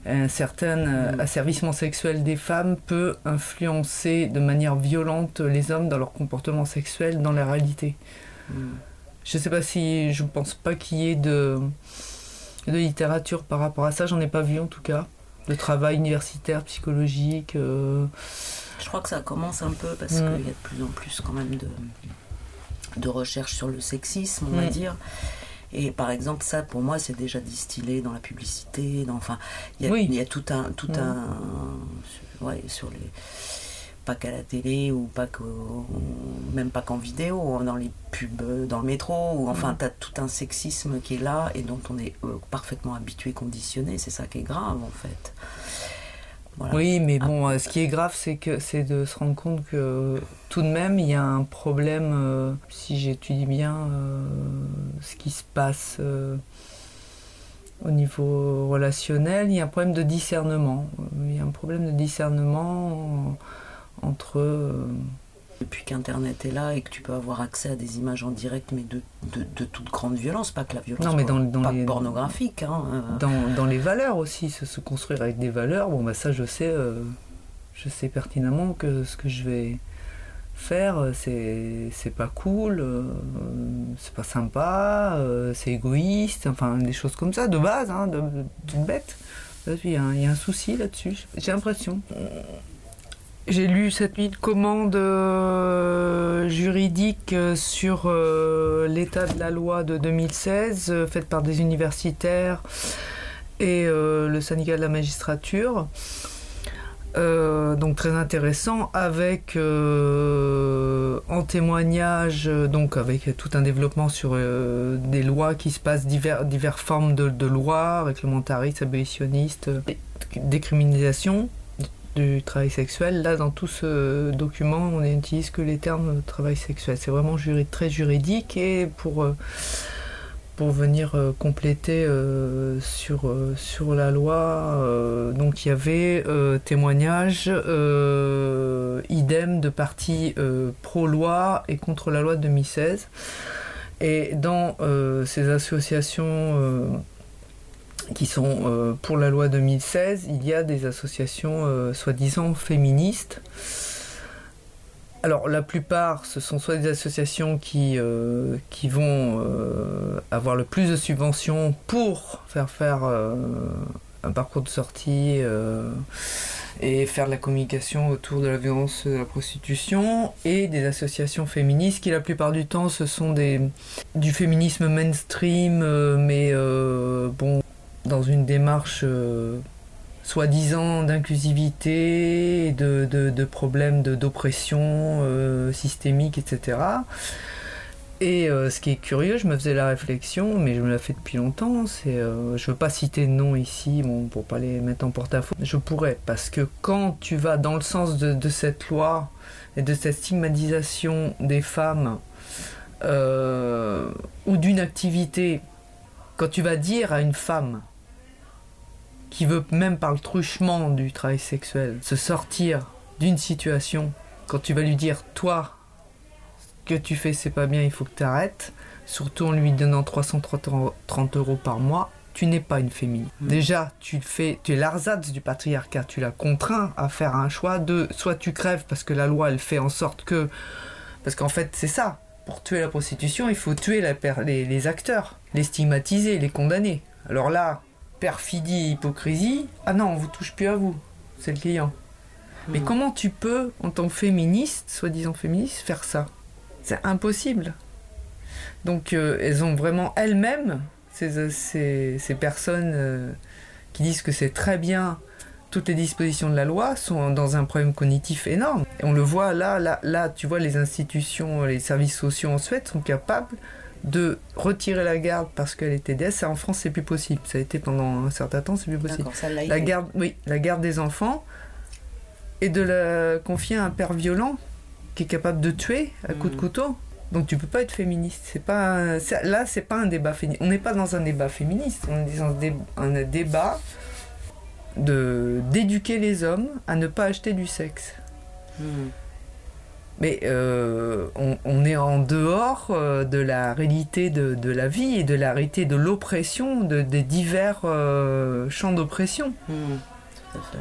[SPEAKER 5] un certain euh,
[SPEAKER 1] Mm.
[SPEAKER 5] asservissement sexuel des femmes peut influencer de manière violente les hommes dans leur comportement sexuel dans la réalité.
[SPEAKER 1] Mm.
[SPEAKER 5] Je sais pas si je pense pas qu'il y ait de, de littérature par rapport à ça, j'en ai pas vu en tout cas. De travail universitaire, psychologique. euh,
[SPEAKER 1] Je crois que ça commence un peu parce
[SPEAKER 5] Mm.
[SPEAKER 1] qu'il y a de plus en plus quand même de, de recherches sur le sexisme, on va
[SPEAKER 5] Mm.
[SPEAKER 1] dire. Et par exemple, ça, pour moi, c'est déjà distillé dans la publicité. Dans, enfin, il y a,
[SPEAKER 5] Oui.
[SPEAKER 1] il y a tout un, tout
[SPEAKER 5] Mm.
[SPEAKER 1] un, ouais, sur les, pas qu'à la télé ou pas qu'au, même pas qu'en vidéo, dans les pubs, dans le métro. Ou, enfin,
[SPEAKER 5] Mm.
[SPEAKER 1] tu as tout un sexisme qui est là et dont on est euh, parfaitement habitué, conditionné. C'est ça qui est grave, en fait. Voilà.
[SPEAKER 5] Oui, mais bon, euh, ce qui est grave, c'est que c'est de se rendre compte que tout de même, il y a un problème, euh, si j'étudie bien euh, ce qui se passe euh, au niveau relationnel, il y a un problème de discernement. Il y a un problème de discernement entre...
[SPEAKER 1] Depuis qu'Internet est là et que tu peux avoir accès à des images en direct, mais de, de, de toute grande violence, pas que la violence
[SPEAKER 5] Non, mais dans-
[SPEAKER 1] por-
[SPEAKER 5] dans
[SPEAKER 1] pas
[SPEAKER 5] les-
[SPEAKER 1] pornographique. Hein, euh.
[SPEAKER 5] dans, dans les valeurs aussi, se, se construire avec des valeurs, bon bah ça je sais, euh, je sais pertinemment que ce que je vais faire, euh, c'est pas cool, euh, c'est pas sympa, c'est égoïste, enfin des choses comme ça, de base, hein, de- d'une bête. Là, Il y, a un- il y a un souci là-dessus, j'ai l'impression. J'ai lu cette nuit de commande euh, juridique euh, sur euh, l'état de la loi de 2016, euh, faite par des universitaires et le syndicat de la magistrature. Donc très intéressant avec en témoignage donc avec tout un développement sur des lois qui se passent divers diverses formes de, de lois réglementaristes abolitionnistes décriminalisation du travail sexuel. Là, dans tout ce document, on n'utilise que les termes travail sexuel. C'est vraiment très juridique et pour, euh, venir euh, compléter euh, sur, la loi, donc il y avait euh, témoignage idem de partis pro-loi et contre la loi de 2016. Et dans ces associations qui sont euh, pour la loi 2016, il y a des associations euh, soi-disant féministes. Alors la plupart, ce sont soit des associations qui, euh, qui vont avoir le plus de subventions pour faire faire un parcours de sortie et faire de la communication autour de la violence de la prostitution, et des associations féministes qui la plupart du temps ce sont des, du féminisme mainstream, mais bon, dans une démarche euh, soi-disant d'inclusivité, de, de, de problèmes d'oppression euh, systémique, etc. Et euh, ce qui est curieux, je me faisais la réflexion, mais je me la fais depuis longtemps, c'est, euh, je veux pas citer de nom ici, bon, pour pas les mettre en porte-à-faux, je pourrais, parce que quand tu vas dans le sens de, de cette loi et de cette stigmatisation des femmes ou d'une activité, quand tu vas dire à une femme qui veut même par le truchement du travail sexuel se sortir d'une situation, quand tu vas lui dire toi, ce que tu fais c'est pas bien, il faut que tu arrêtes, surtout en lui donnant 330 euros par mois, tu n'es pas une féminine.
[SPEAKER 1] Mm.
[SPEAKER 5] Déjà, tu fais, tu es l'arsatz du patriarcat, tu l'as contraint à faire un choix de soit tu crèves parce que la loi elle fait en sorte que, parce qu'en fait c'est ça, pour tuer la prostitution il faut tuer la per- les, les acteurs, les stigmatiser, les condamner. Alors là, perfidie, hypocrisie, ah non, on vous touche plus à vous, c'est le client. Mais
[SPEAKER 1] Mm.
[SPEAKER 5] comment tu peux, en tant que féministe, soi-disant féministe, faire ça? C'est impossible. Donc euh, elles ont vraiment elles-mêmes, ces, ces, ces personnes euh, qui disent que c'est très bien, toutes les dispositions de la loi sont dans un problème cognitif énorme. Et on le voit là, là, là, tu vois, les institutions, les services sociaux en Suède sont capables de retirer la garde parce qu'elle était. Ça, en France, c'est plus possible. Ça a été pendant un certain temps, c'est plus possible.
[SPEAKER 1] L'a
[SPEAKER 5] garde, oui, la garde des enfants et de la confier à un père violent qui est capable de tuer à coups de
[SPEAKER 1] Mhm.
[SPEAKER 5] couteau. Donc tu peux pas être féministe. C'est pas là, c'est pas un débat féministe. On n'est pas dans un débat féministe. On est dans un, dé- un débat de d'éduquer les hommes à ne pas acheter du sexe.
[SPEAKER 1] Mm.
[SPEAKER 5] Mais euh, on, on est en dehors euh, de la réalité de, de la vie et de la réalité de l'oppression, de, des divers euh, champs d'oppression.
[SPEAKER 1] Mmh, tout à fait.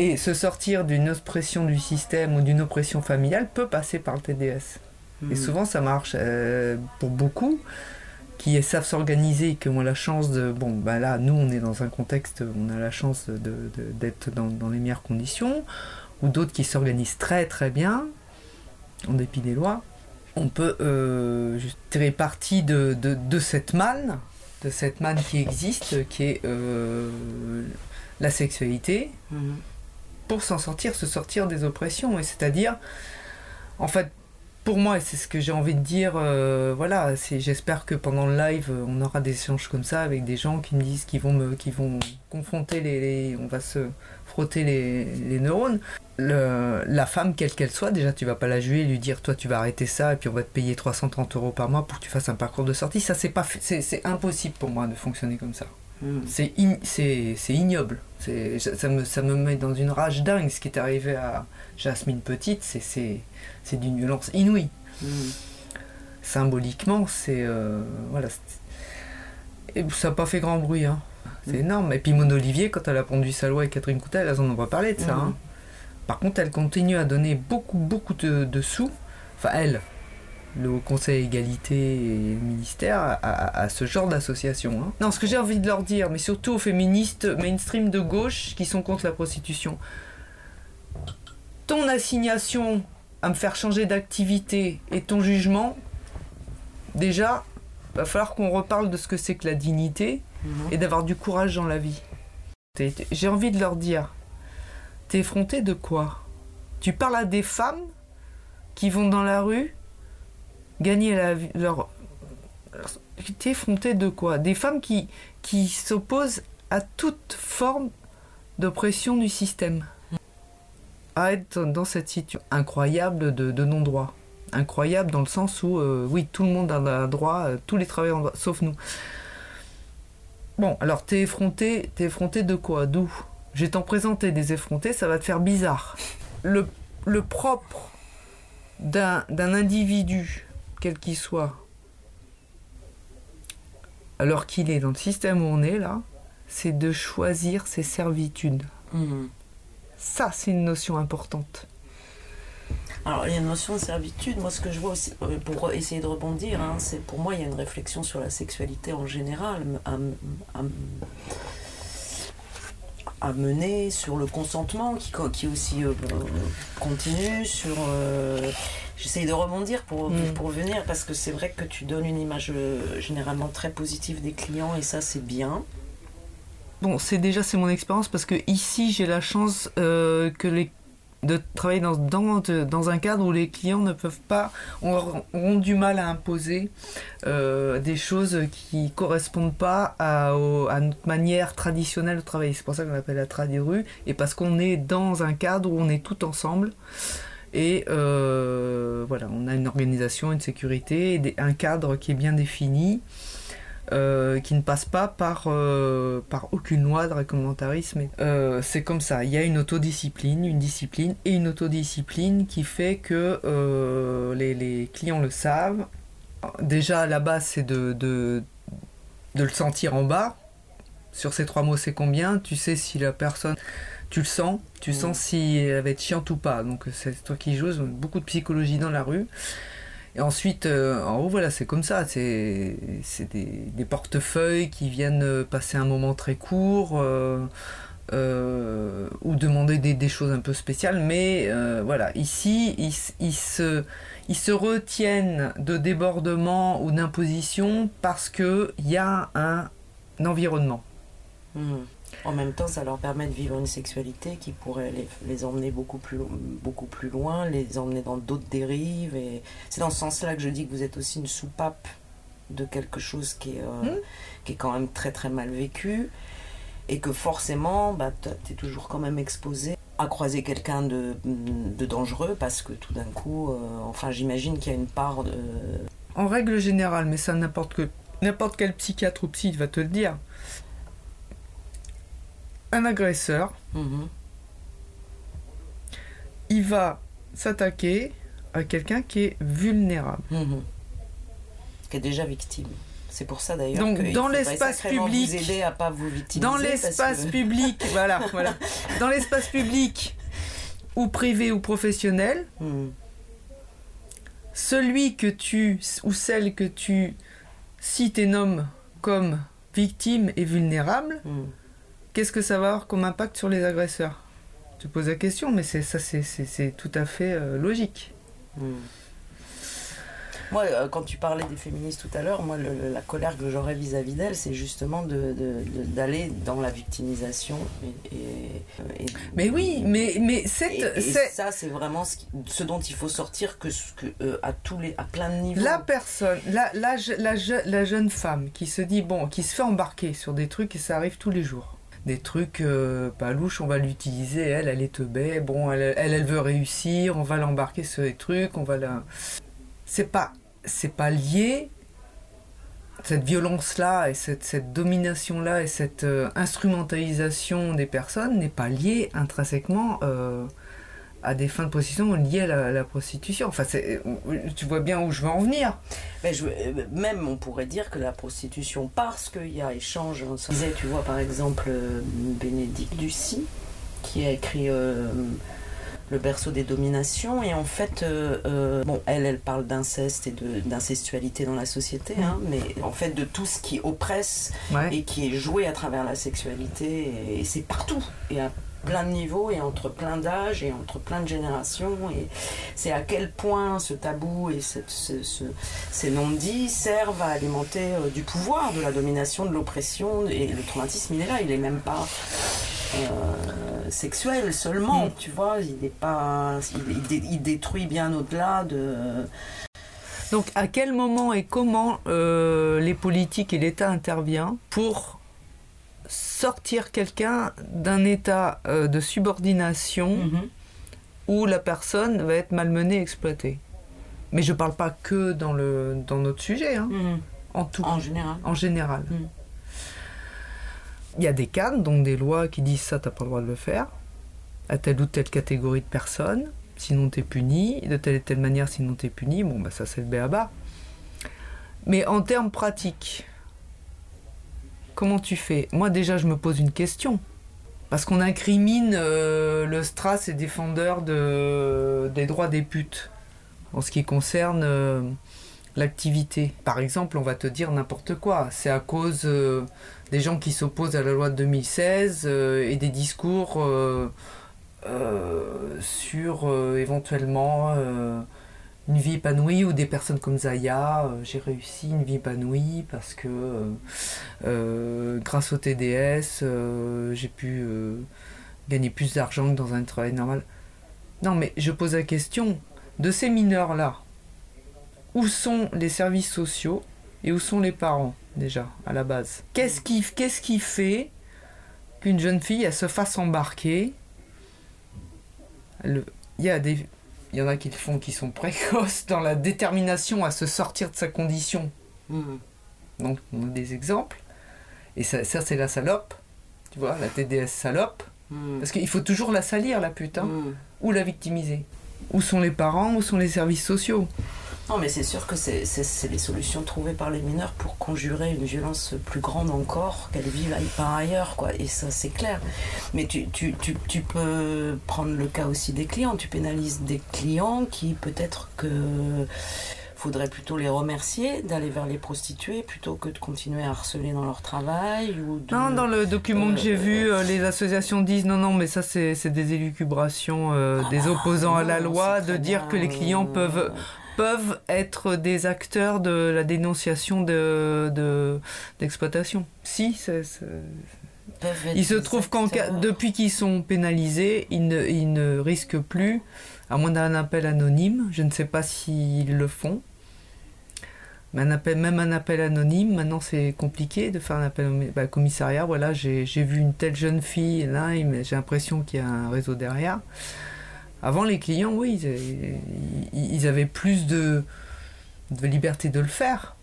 [SPEAKER 5] Et se sortir d'une oppression du système ou d'une oppression familiale peut passer par le TDS.
[SPEAKER 1] Mmh.
[SPEAKER 5] Et souvent ça marche pour beaucoup qui savent s'organiser et qui ont la chance de... Bon, ben là, nous, on est dans un contexte, on a la chance de- de- d'être dans, dans les meilleures conditions, ou d'autres qui s'organisent très très bien, en dépit des lois. On peut euh, tirer parti de, de, de cette manne, de cette manne qui existe, qui est euh, la sexualité,
[SPEAKER 1] Mmh.
[SPEAKER 5] pour s'en sortir, se sortir des oppressions. Et c'est-à-dire, en fait, pour moi, et c'est ce que j'ai envie de dire, euh, voilà, c'est, j'espère que pendant le live, euh, on aura des échanges comme ça avec des gens qui me disent, qui vont me, qui vont confronter les, les- on va se frotter les, les neurones. Le- la femme, quelle qu'elle soit, déjà, tu vas pas la juger, lui dire, toi, tu vas arrêter ça, et puis on va te payer 330 euros par mois pour que tu fasses un parcours de sortie. Ça, c'est pas, c'est, impossible pour moi de fonctionner comme ça.
[SPEAKER 1] Mmh.
[SPEAKER 5] C'est in- ignoble. Ça, me, ça me met dans une rage dingue. Ce qui est arrivé à Jasmine Petite, c'est- d'une violence inouïe.
[SPEAKER 1] Mmh.
[SPEAKER 5] Symboliquement, c'est. euh, voilà. Et ça n'a pas fait grand bruit. Hein. C'est énorme. Et puis Mon Olivier, quand elle a pondu sa loi avec Catherine Coutel, elles en ont pas parlé de ça.
[SPEAKER 1] Mhm.
[SPEAKER 5] hein. Par contre, elle continue à donner beaucoup, beaucoup de, de sous. Enfin, elle, le Conseil Égalité et le ministère, à, à- à ce genre d'association. hein. Non, ce que j'ai envie de leur dire, mais surtout aux féministes mainstream de gauche qui sont contre la prostitution. Ton assignation à me faire changer d'activité et ton jugement, déjà, va falloir qu'on reparle de ce que c'est que la dignité. Et d'avoir du courage dans la vie. J'ai envie de leur dire, t'es effronté de quoi? Tu parles à des femmes qui vont dans la rue gagner la vie, T'es effronté de quoi? Des femmes qui, s'opposent à toute forme d'oppression du système. À être dans cette situation incroyable de, non-droit. Incroyable dans le sens où, euh, oui, tout le monde a droit, euh, tous les travailleurs sauf nous. Bon, alors t'es effronté, t'es effronté de quoi? D'où? Je vais t'en présenter des effrontés, ça va te faire bizarre. Le, le propre d'un d'un individu, quel qu'il soit, alors qu'il est dans le système où on est là, c'est de choisir ses servitudes.
[SPEAKER 1] Mmh.
[SPEAKER 5] Ça, c'est une notion importante.
[SPEAKER 1] Alors, il y a une notion de servitude. Moi, ce que je vois aussi, euh, pour essayer de rebondir, hein, c'est pour moi, il y a une réflexion sur la sexualité en général à, à- à mener, sur le consentement qui, qui aussi euh, continue, sur. euh, J'essaye de rebondir pour,
[SPEAKER 5] Mm.
[SPEAKER 1] pour venir parce que c'est vrai que tu donnes une image euh, généralement très positive des clients et ça, c'est bien.
[SPEAKER 5] Bon, c'est déjà c'est mon expérience parce que ici j'ai la chance euh, que les de travailler dans, dans, un cadre où les clients ne peuvent pas ont, du mal à imposer euh, des choses qui correspondent pas à, notre manière traditionnelle de travailler. C'est pour ça qu'on appelle la tradi rue et parce qu'on est dans un cadre où on est tout ensemble. Et euh, voilà, on a une organisation, une sécurité, des- un cadre qui est bien défini euh, qui ne passe pas par, euh, par aucune loi de réglementarisme. Euh, c'est comme ça, il y a une autodiscipline, une discipline et une autodiscipline qui fait que les, les clients le savent. Déjà, à la base, c'est de, de, de le sentir en bas. Sur ces trois mots, c'est combien? Tu sais si la personne... Tu le sens, tu sens si elle va être chiante ou pas. Donc c'est toi qui joues, beaucoup de psychologie dans la rue. Et ensuite, euh, en haut, voilà, c'est comme ça. C'est des, portefeuilles qui viennent euh, passer un moment très court euh, ou demander des, choses un peu spéciales. Mais voilà, ici, ils se retiennent de débordement ou d'imposition parce qu'il y a un, environnement.
[SPEAKER 1] Hmm. En même temps, ça leur permet de vivre une sexualité qui pourrait les, les emmener beaucoup plus, beaucoup plus loin, les emmener dans d'autres dérives. Et c'est dans ce sens-là que je dis que vous êtes aussi une soupape de quelque chose qui est, euh,
[SPEAKER 5] Hmm.
[SPEAKER 1] qui est quand même très très mal vécu. Et que forcément, bah, tu es toujours quand même exposé à croiser quelqu'un de, de dangereux parce que tout d'un coup, euh, enfin j'imagine qu'il y a une part de...
[SPEAKER 5] En règle générale, mais ça n'importe que n'importe quel psychiatre ou psy va te le dire. Un agresseur
[SPEAKER 1] Mhm.
[SPEAKER 5] il va s'attaquer à quelqu'un qui est vulnérable.
[SPEAKER 1] Mhm. Qui est déjà victime. C'est pour ça d'ailleurs.
[SPEAKER 5] Donc,
[SPEAKER 1] qu'il
[SPEAKER 5] dans l'espace public-
[SPEAKER 1] Vous aider à pas vous victimiser.
[SPEAKER 5] Dans l'espace
[SPEAKER 1] que-
[SPEAKER 5] public, voilà, voilà. Dans l'espace public ou privé ou professionnel,
[SPEAKER 1] Mhm.
[SPEAKER 5] celui que tu ou celle que tu cites et nommes comme victime et vulnérable. Qu'est-ce que ça va avoir comme impact sur les agresseurs? Tu poses la question, mais c'est ça, c'est- tout à fait euh, logique.
[SPEAKER 1] Hmm. Moi, euh, quand tu parlais des féministes tout à l'heure, moi, le- la colère que j'aurais vis-à-vis d'elles, c'est justement de- de- de- d'aller dans la victimisation. Et, et- et-
[SPEAKER 5] Mais oui, mais, mais
[SPEAKER 1] et-
[SPEAKER 5] cette,
[SPEAKER 1] et ça, c'est vraiment ce, qui- ce dont il faut sortir que, euh, à, tous les, à plein de niveaux.
[SPEAKER 5] la personne, la, la, la, la jeune femme qui se dit, bon, qui se fait embarquer sur des trucs et ça arrive tous les jours. Des trucs euh, pas on va l'utiliser, elle, elle est teubée, bon, elle, elle, elle veut réussir, on va l'embarquer sur des trucs, on va la... C'est pas, c'est pas lié, cette violence-là et cette, cette domination-là et cette euh, instrumentalisation des personnes n'est pas liée intrinsèquement euh, à des fins de prostitution liées à la, prostitution. Enfin, c'est- tu vois bien où je veux en venir.
[SPEAKER 1] Mais je- euh, même, on pourrait dire que la prostitution, parce qu'il y a échange, on se disait, tu vois, par exemple, euh, Bénédicte Ducy, qui a écrit euh, Le berceau des dominations, et en fait, euh, euh, bon, elle, elle parle d'inceste et de- d'incestualité dans la société, hein, mais en fait, de tout ce qui oppresse
[SPEAKER 5] Ouais.
[SPEAKER 1] et qui est joué à travers la sexualité, et, c'est partout, et à plein de niveaux, et entre plein d'âges, et entre plein de générations, et c'est à quel point ce tabou et cette- ce- ce- ces non-dits servent à alimenter euh, du pouvoir, de la domination, de l'oppression, et le traumatisme, il est là, il est même pas euh, sexuel seulement,
[SPEAKER 5] Mm.
[SPEAKER 1] tu vois, il n'est pas... Il, il dé- il détruit bien au-delà de...
[SPEAKER 5] Donc, à quel moment et comment euh, les politiques et l'État intervient pour sortir quelqu'un d'un état euh, de subordination
[SPEAKER 1] Mhm.
[SPEAKER 5] où la personne va être malmenée, exploitée Mais je parle pas que dans, le, dans notre sujet, hein, en tout.
[SPEAKER 1] En général.
[SPEAKER 5] en général.
[SPEAKER 1] Mm.
[SPEAKER 5] Il y a des cadres, donc des lois qui disent ça, t'as pas le droit de le faire, à telle ou telle catégorie de personnes, sinon t'es puni, de telle et telle manière, sinon t'es puni, bon bah ça c'est le béaba. Mais en termes pratiques, comment tu fais? Moi déjà je me pose une question. Parce qu'on incrimine euh, le Stras et défendeur de, des droits des putes en ce qui concerne euh, l'activité. Par exemple, on va te dire n'importe quoi. C'est à cause euh, des gens qui s'opposent à la loi de 2016 euh, et des discours sur éventuellement une vie épanouie ou des personnes comme Zaya. euh, J'ai réussi une vie épanouie parce que euh, euh, grâce au TDS, j'ai pu gagner plus d'argent que dans un travail normal. Non, mais je pose la question de ces mineurs-là. Où sont les services sociaux et où sont les parents déjà à la base? Qu'est-ce qui, fait qu'une jeune fille elle se fasse embarquer? Il y a des, il y en a qui le font qui sont précoces dans la détermination à se sortir de sa condition.
[SPEAKER 1] Mhm.
[SPEAKER 5] Donc on a des exemples. Et ça, ça, c'est la salope. Tu vois, la TDS salope.
[SPEAKER 1] Mhm.
[SPEAKER 5] Parce qu'il faut toujours la salir, la pute, hein,
[SPEAKER 1] Mhm.
[SPEAKER 5] ou la victimiser. Où sont les parents, où sont les services sociaux
[SPEAKER 1] Non, mais c'est sûr que c'est les solutions trouvées par les mineurs pour conjurer une violence plus grande encore qu'elles vivent par ailleurs, quoi. Et ça, c'est clair. Mais tu, tu, tu, tu peux prendre le cas aussi des clients. Tu pénalises des clients qui, peut-être que faudrait plutôt les remercier d'aller vers les prostituées plutôt que de continuer à harceler dans leur travail ou de...
[SPEAKER 5] Non, dans le document
[SPEAKER 1] euh,
[SPEAKER 5] que j'ai vu, euh, les associations disent non, non, mais ça, c'est des élucubrations euh, des opposants à la
[SPEAKER 1] Ah,
[SPEAKER 5] loi de dire
[SPEAKER 1] bien,
[SPEAKER 5] que les clients
[SPEAKER 1] euh,
[SPEAKER 5] peuvent, peuvent être des acteurs de la dénonciation de- de- d'exploitation. si, c'est. Il se trouve qu'en cas- depuis qu'ils sont pénalisés, ils ne, ils ne risquent plus, à moins d'un appel anonyme, je ne sais pas s'ils le font, mais un appel, même un appel anonyme, maintenant c'est compliqué de faire un appel au bah, commissariat. Voilà, j'ai j'ai vu une telle jeune fille, là, j'ai l'impression qu'il y a un réseau derrière. Avant, les clients, oui, ils, avaient plus de, liberté de le faire.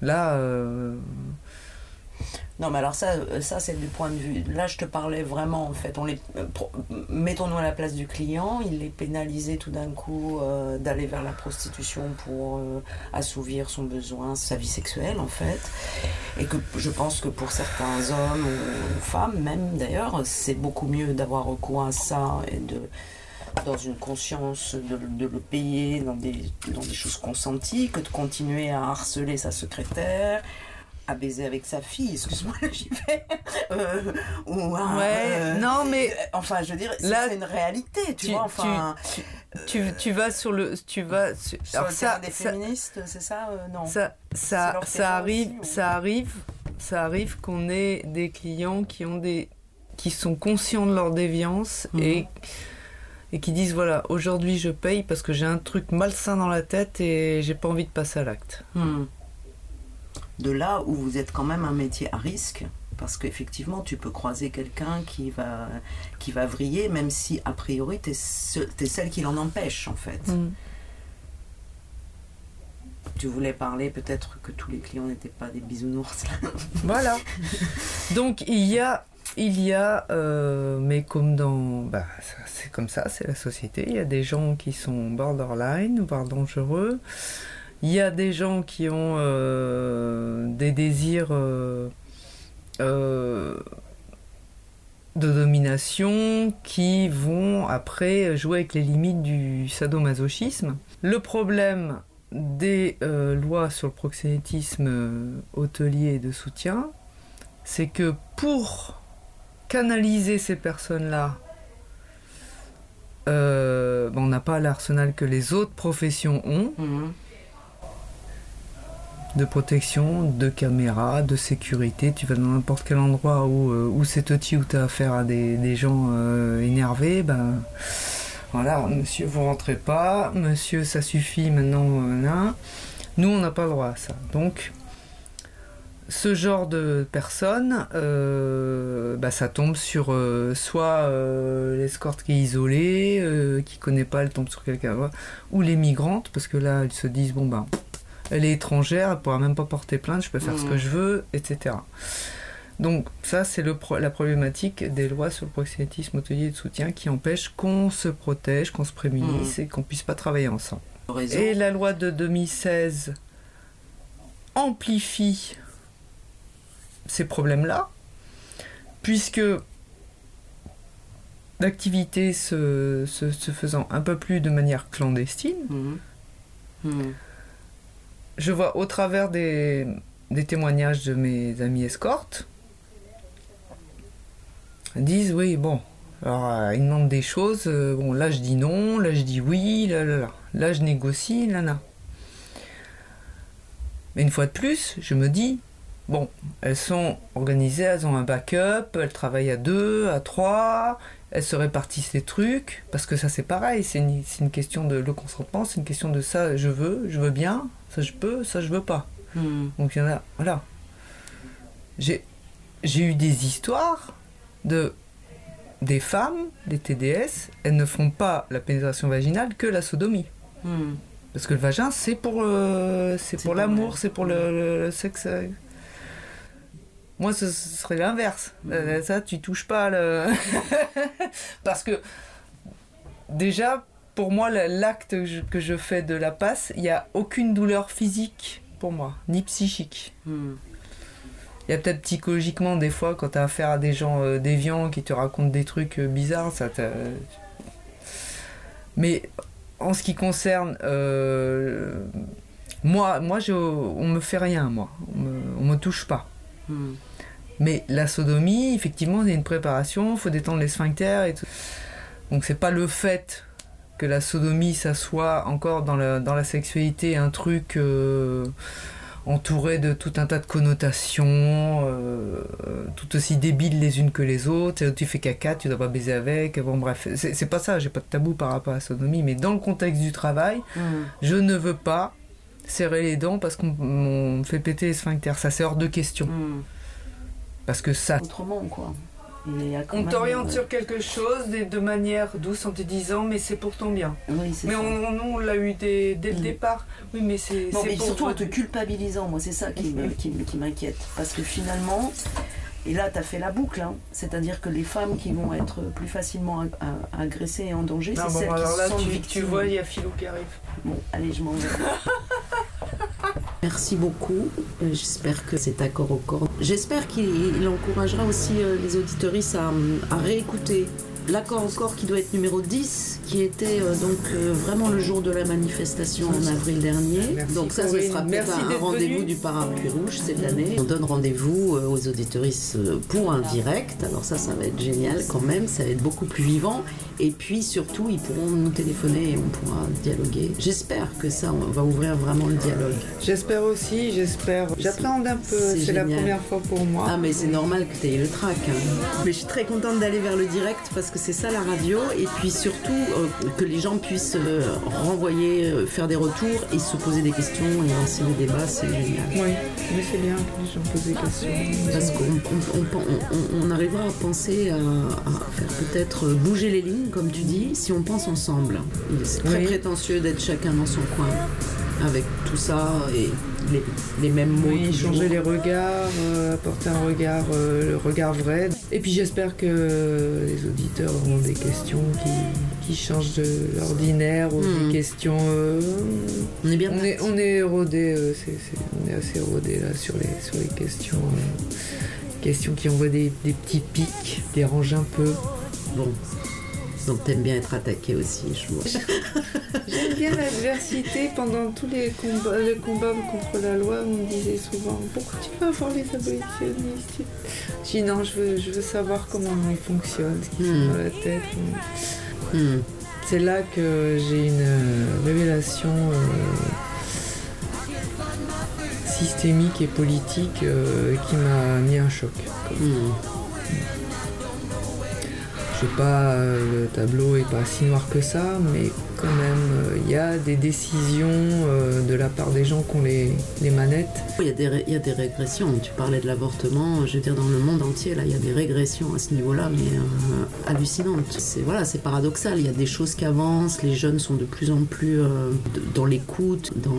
[SPEAKER 5] Là, euh,
[SPEAKER 1] Non, mais alors ça, ça c'est du point de vue. Là, je te parlais vraiment, en fait. Euh, mettons-nous à la place du client. Il est pénalisé tout d'un coup euh, d'aller vers la prostitution pour assouvir son besoin, sa vie sexuelle, en fait. Et que je pense que pour certains hommes ou femmes, même d'ailleurs, c'est beaucoup mieux d'avoir recours à ça et de dans une conscience de, de le payer dans des, dans des choses consenties que de continuer à harceler sa secrétaire, à baiser avec sa fille, excuse-moi, j'y vais. Euh, ou à,
[SPEAKER 5] Ouais,
[SPEAKER 1] euh,
[SPEAKER 5] non, mais
[SPEAKER 1] euh, Enfin, je veux dire, c'est-
[SPEAKER 5] Là,
[SPEAKER 1] c'est une réalité, tu,
[SPEAKER 5] tu-
[SPEAKER 1] vois. Enfin,
[SPEAKER 5] tu, tu vas sur le. Tu vas sur-
[SPEAKER 1] sur
[SPEAKER 5] alors
[SPEAKER 1] le
[SPEAKER 5] ça,
[SPEAKER 1] des
[SPEAKER 5] ça,
[SPEAKER 1] féministes, c'est ça Non.
[SPEAKER 5] ça, arrive,
[SPEAKER 1] aussi, ou-
[SPEAKER 5] ça arrive, ça arrive qu'on ait des clients qui ont des, qui sont conscients de leur déviance
[SPEAKER 1] Mhm.
[SPEAKER 5] et et qui disent voilà aujourd'hui je paye parce que j'ai un truc malsain dans la tête et j'ai pas envie de passer à l'acte.
[SPEAKER 1] Hmm. De là où vous êtes quand même un métier à risque, parce qu'effectivement, tu peux croiser quelqu'un qui va, qui va vriller, même si a priori, tu es, celle qui l'en empêche, en fait.
[SPEAKER 5] Mm.
[SPEAKER 1] Tu voulais parler peut-être que tous les clients n'étaient pas des bisounours. là.
[SPEAKER 5] Voilà. Donc il y a, il y a, euh, mais comme dans, bah, c'est comme ça, c'est la société. Il y a des gens qui sont borderline, voire dangereux. Il y a des gens qui ont euh, des désirs euh, de domination qui vont après jouer avec les limites du sadomasochisme. Le problème des lois sur le proxénétisme hôtelier et de soutien, c'est que pour canaliser ces personnes-là, euh, on n'a pas l'arsenal que les autres professions ont
[SPEAKER 1] Mhm.
[SPEAKER 5] de protection, de caméras, de sécurité. Tu vas dans n'importe quel endroit où, euh, où c'est petit, où tu as affaire à des, des gens euh, énervés, ben voilà, monsieur, vous rentrez pas, monsieur, ça suffit maintenant, euh, là. Nous, on n'a pas le droit à ça. Donc, ce genre de personnes, euh, bah, ça tombe sur euh, soit euh, l'escorte qui est isolée, qui connaît pas, elle tombe sur quelqu'un, ou les migrantes, parce que là, elles se disent, bon ben, elle est étrangère, elle pourra même pas porter plainte, je peux faire ce que je veux, etc. Donc ça, c'est pro- la problématique des lois sur le proxénétisme hôtelier de soutien qui empêche qu'on se protège, qu'on se prémunisse et qu'on puisse pas travailler ensemble. Et la loi de 2016 amplifie ces problèmes-là, puisque l'activité se, se- se faisant un peu plus de manière clandestine,
[SPEAKER 1] Mhm. Mhm.
[SPEAKER 5] je vois au travers des, des témoignages de mes amis escortes, disent oui, bon, alors euh, ils demandent des choses, euh, bon là je dis non, là je dis oui, là là là, là je négocie, là là. Mais une fois de plus, je me dis, bon, elles sont organisées, elles ont un backup, elles travaillent à deux, à trois, elles se répartissent les trucs, parce que ça c'est pareil, c'est une, question de le consentement, c'est une question de ça je veux, je veux bien, ça je peux, ça je veux pas.
[SPEAKER 1] Mhm.
[SPEAKER 5] Donc il y en a, voilà. J'ai, eu des histoires de des femmes, des TDS, elles ne font pas la pénétration vaginale que la sodomie.
[SPEAKER 1] Mhm.
[SPEAKER 5] Parce que le vagin, c'est pour, euh, c'est pour l'amour, c'est pour le, le- le sexe. Moi, ce, ce serait l'inverse. Euh, Ça, tu touches pas le. Parce que, déjà, pour moi, l'acte que je, fais de la passe, il n'y a aucune douleur physique pour moi, ni psychique.
[SPEAKER 1] Mhm.
[SPEAKER 5] Il y a peut-être psychologiquement, des fois, quand tu as affaire à des gens euh, déviants qui te racontent des trucs euh, bizarres, ça t'a- Mais en ce qui concerne. euh, moi, moi je, on me fait rien, moi. On me, on me touche pas.
[SPEAKER 1] Mhm.
[SPEAKER 5] Mais la sodomie, effectivement, il y a une préparation, il faut détendre les sphincters et tout. Donc c'est pas le fait que la sodomie, ça soit encore dans la, dans la sexualité un truc euh, entouré de tout un tas de connotations, euh, euh, tout aussi débiles les unes que les autres. Tu fais caca, tu dois pas baiser avec. Bon bref, c'est c'est pas ça, j'ai pas de tabou par rapport à la sodomie, mais dans le contexte du travail,
[SPEAKER 1] Mhm.
[SPEAKER 5] je ne veux pas serrer les dents parce qu'on on me fait péter les sphincters. Ça c'est hors de question.
[SPEAKER 1] Mhm.
[SPEAKER 5] Parce que ça,
[SPEAKER 1] Autrement, quoi.
[SPEAKER 5] On t'oriente
[SPEAKER 1] euh,
[SPEAKER 5] sur quelque chose de, de manière douce en te disant mais c'est pour ton bien.
[SPEAKER 1] Oui, c'est
[SPEAKER 5] Mais
[SPEAKER 1] ça.
[SPEAKER 5] on, on- on l'a eu dès, dès le
[SPEAKER 1] Mm.
[SPEAKER 5] départ. Oui, mais c'est
[SPEAKER 1] surtout en te culpabilisant, moi, c'est ça qui m'inquiète. Parce que finalement, et là, tu as fait la boucle, hein. c'est-à-dire que les femmes qui vont être plus facilement a- agressées et en danger, c'est
[SPEAKER 5] bon,
[SPEAKER 1] celles
[SPEAKER 5] alors
[SPEAKER 1] qui
[SPEAKER 5] là,
[SPEAKER 1] se sentent
[SPEAKER 5] tu,
[SPEAKER 1] victimes.
[SPEAKER 5] tu vois, il y a Philou qui arrive.
[SPEAKER 1] Bon, allez, je m'en vais. Merci beaucoup. Euh, J'espère que cet accord au corps. J'espère qu'il il encouragera aussi euh, les auditoristes à, à réécouter l'accord corps qui doit être numéro 10, qui était euh, donc euh, vraiment le jour de la manifestation en avril dernier.
[SPEAKER 5] Merci,
[SPEAKER 1] donc ça, ce sera peut-être un rendez-vous du parapluie rouge cette année. On donne rendez-vous euh, aux auditoristes pour un direct. Alors ça, ça va être génial quand même. Ça va être beaucoup plus vivant. Et puis surtout, ils pourront nous téléphoner et on pourra dialoguer. J'espère que ça on va ouvrir vraiment le dialogue.
[SPEAKER 5] J'espère aussi, j'espère. J'appréhende un peu,
[SPEAKER 1] C'est
[SPEAKER 5] la première fois pour moi.
[SPEAKER 1] Ah mais c'est normal que tu aies le trac. hein. Mais je suis très contente d'aller vers le direct parce que c'est ça la radio et puis surtout euh, que les gens puissent euh, renvoyer, euh, faire des retours et se poser des questions et lancer des débats, c'est génial.
[SPEAKER 5] Oui, mais c'est bien que les gens posent des questions.
[SPEAKER 1] Parce qu'on on- on- on- on arrivera à penser à, à faire peut-être bouger les lignes, comme tu dis, si on pense ensemble. C'est très
[SPEAKER 5] Oui.
[SPEAKER 1] prétentieux d'être chacun dans son coin avec tout ça et les, les mêmes mots.
[SPEAKER 5] Oui, changer les regards, euh, apporter un regard, euh, le regard vrai. Et puis j'espère que les auditeurs auront des questions qui, qui changent de l'ordinaire ou
[SPEAKER 1] Hmm.
[SPEAKER 5] des questions. euh,
[SPEAKER 1] On est bien
[SPEAKER 5] on est, on est rodé, on est assez rodé là sur les, sur les questions. questions qui envoient des, des petits pics, dérangent un peu.
[SPEAKER 1] Bon. Donc t'aimes bien être attaqué aussi, je vois.
[SPEAKER 5] J'aime bien l'adversité pendant tous les combats, le combat contre la loi. On me disait souvent pourquoi tu veux avoir les abolitionnistes? Je dis non, je veux, je veux savoir comment ils fonctionnent, ce qu'ils
[SPEAKER 1] Hmm.
[SPEAKER 5] font dans la tête.
[SPEAKER 1] Hmm.
[SPEAKER 5] C'est là que j'ai une euh, révélation euh, systémique et politique euh, qui m'a mis un choc.
[SPEAKER 1] Hmm.
[SPEAKER 5] Pas, euh, le tableau est pas si noir que ça, mais quand même, euh, il y a des décisions euh, de la part des gens qui ont les, les manettes.
[SPEAKER 1] Il y, a des, ré- il y a des régressions. Tu parlais de l'avortement. Je veux dire, dans le monde entier, là, il y a des régressions à ce niveau-là, mais euh, hallucinantes. C'est voilà, c'est paradoxal. Il y a des choses qui avancent. Les jeunes sont de plus en plus euh, dans l'écoute, dans,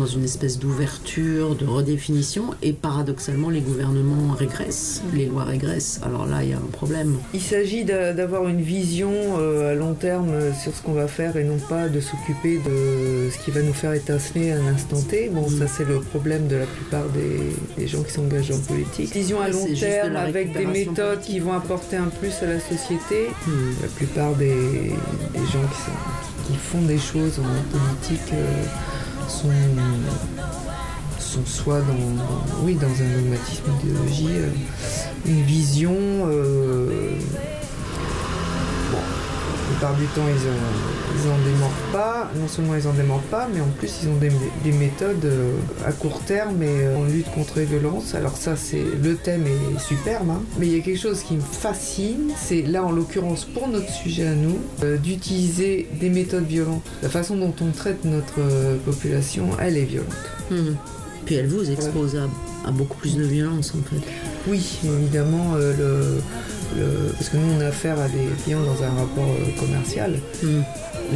[SPEAKER 1] dans une espèce d'ouverture, de redéfinition. Et paradoxalement, les gouvernements régressent. Les lois régressent. Alors là, il y a un problème.
[SPEAKER 5] Il s'agit d'a- d'avoir une vision euh, à long terme sur ce qu'on va faire et non pas de s'occuper de ce qui va nous faire étinceler à un instant T. Bon, ça c'est le problème de la plupart des, des gens qui s'engagent en politique. Vision à long
[SPEAKER 1] de
[SPEAKER 5] terme avec des méthodes
[SPEAKER 1] politique.
[SPEAKER 5] qui vont apporter un plus à la société.
[SPEAKER 1] Hmm.
[SPEAKER 5] La plupart des, des gens qui, sont- qui font des choses en politique euh, sont, sont soit dans, oui, dans un dogmatisme d'idéologie, euh, une vision. euh, plupart du temps, ils en, ils en démordent pas. Non seulement ils en démordent pas, mais en plus, ils ont des, des méthodes euh, à court terme et euh, en lutte contre les violences. Alors, ça, c'est le thème est superbe, hein. mais il y a quelque chose qui me fascine, c'est là, en l'occurrence, pour notre sujet à nous, euh, d'utiliser des méthodes violentes. La façon dont on traite notre population, elle est violente.
[SPEAKER 1] Hmm. Puis elle vous expose à, à beaucoup plus de violence, en fait.
[SPEAKER 5] Oui, évidemment, euh, le, le- parce que nous on a affaire à des clients dans un rapport euh, commercial.
[SPEAKER 1] Hmm.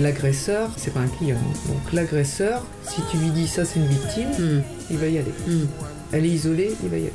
[SPEAKER 5] L'agresseur, c'est pas un client. Donc l'agresseur, si tu lui dis ça c'est une victime,
[SPEAKER 1] Hmm.
[SPEAKER 5] il va y aller.
[SPEAKER 1] Hmm.
[SPEAKER 5] Elle est isolée, il va y aller.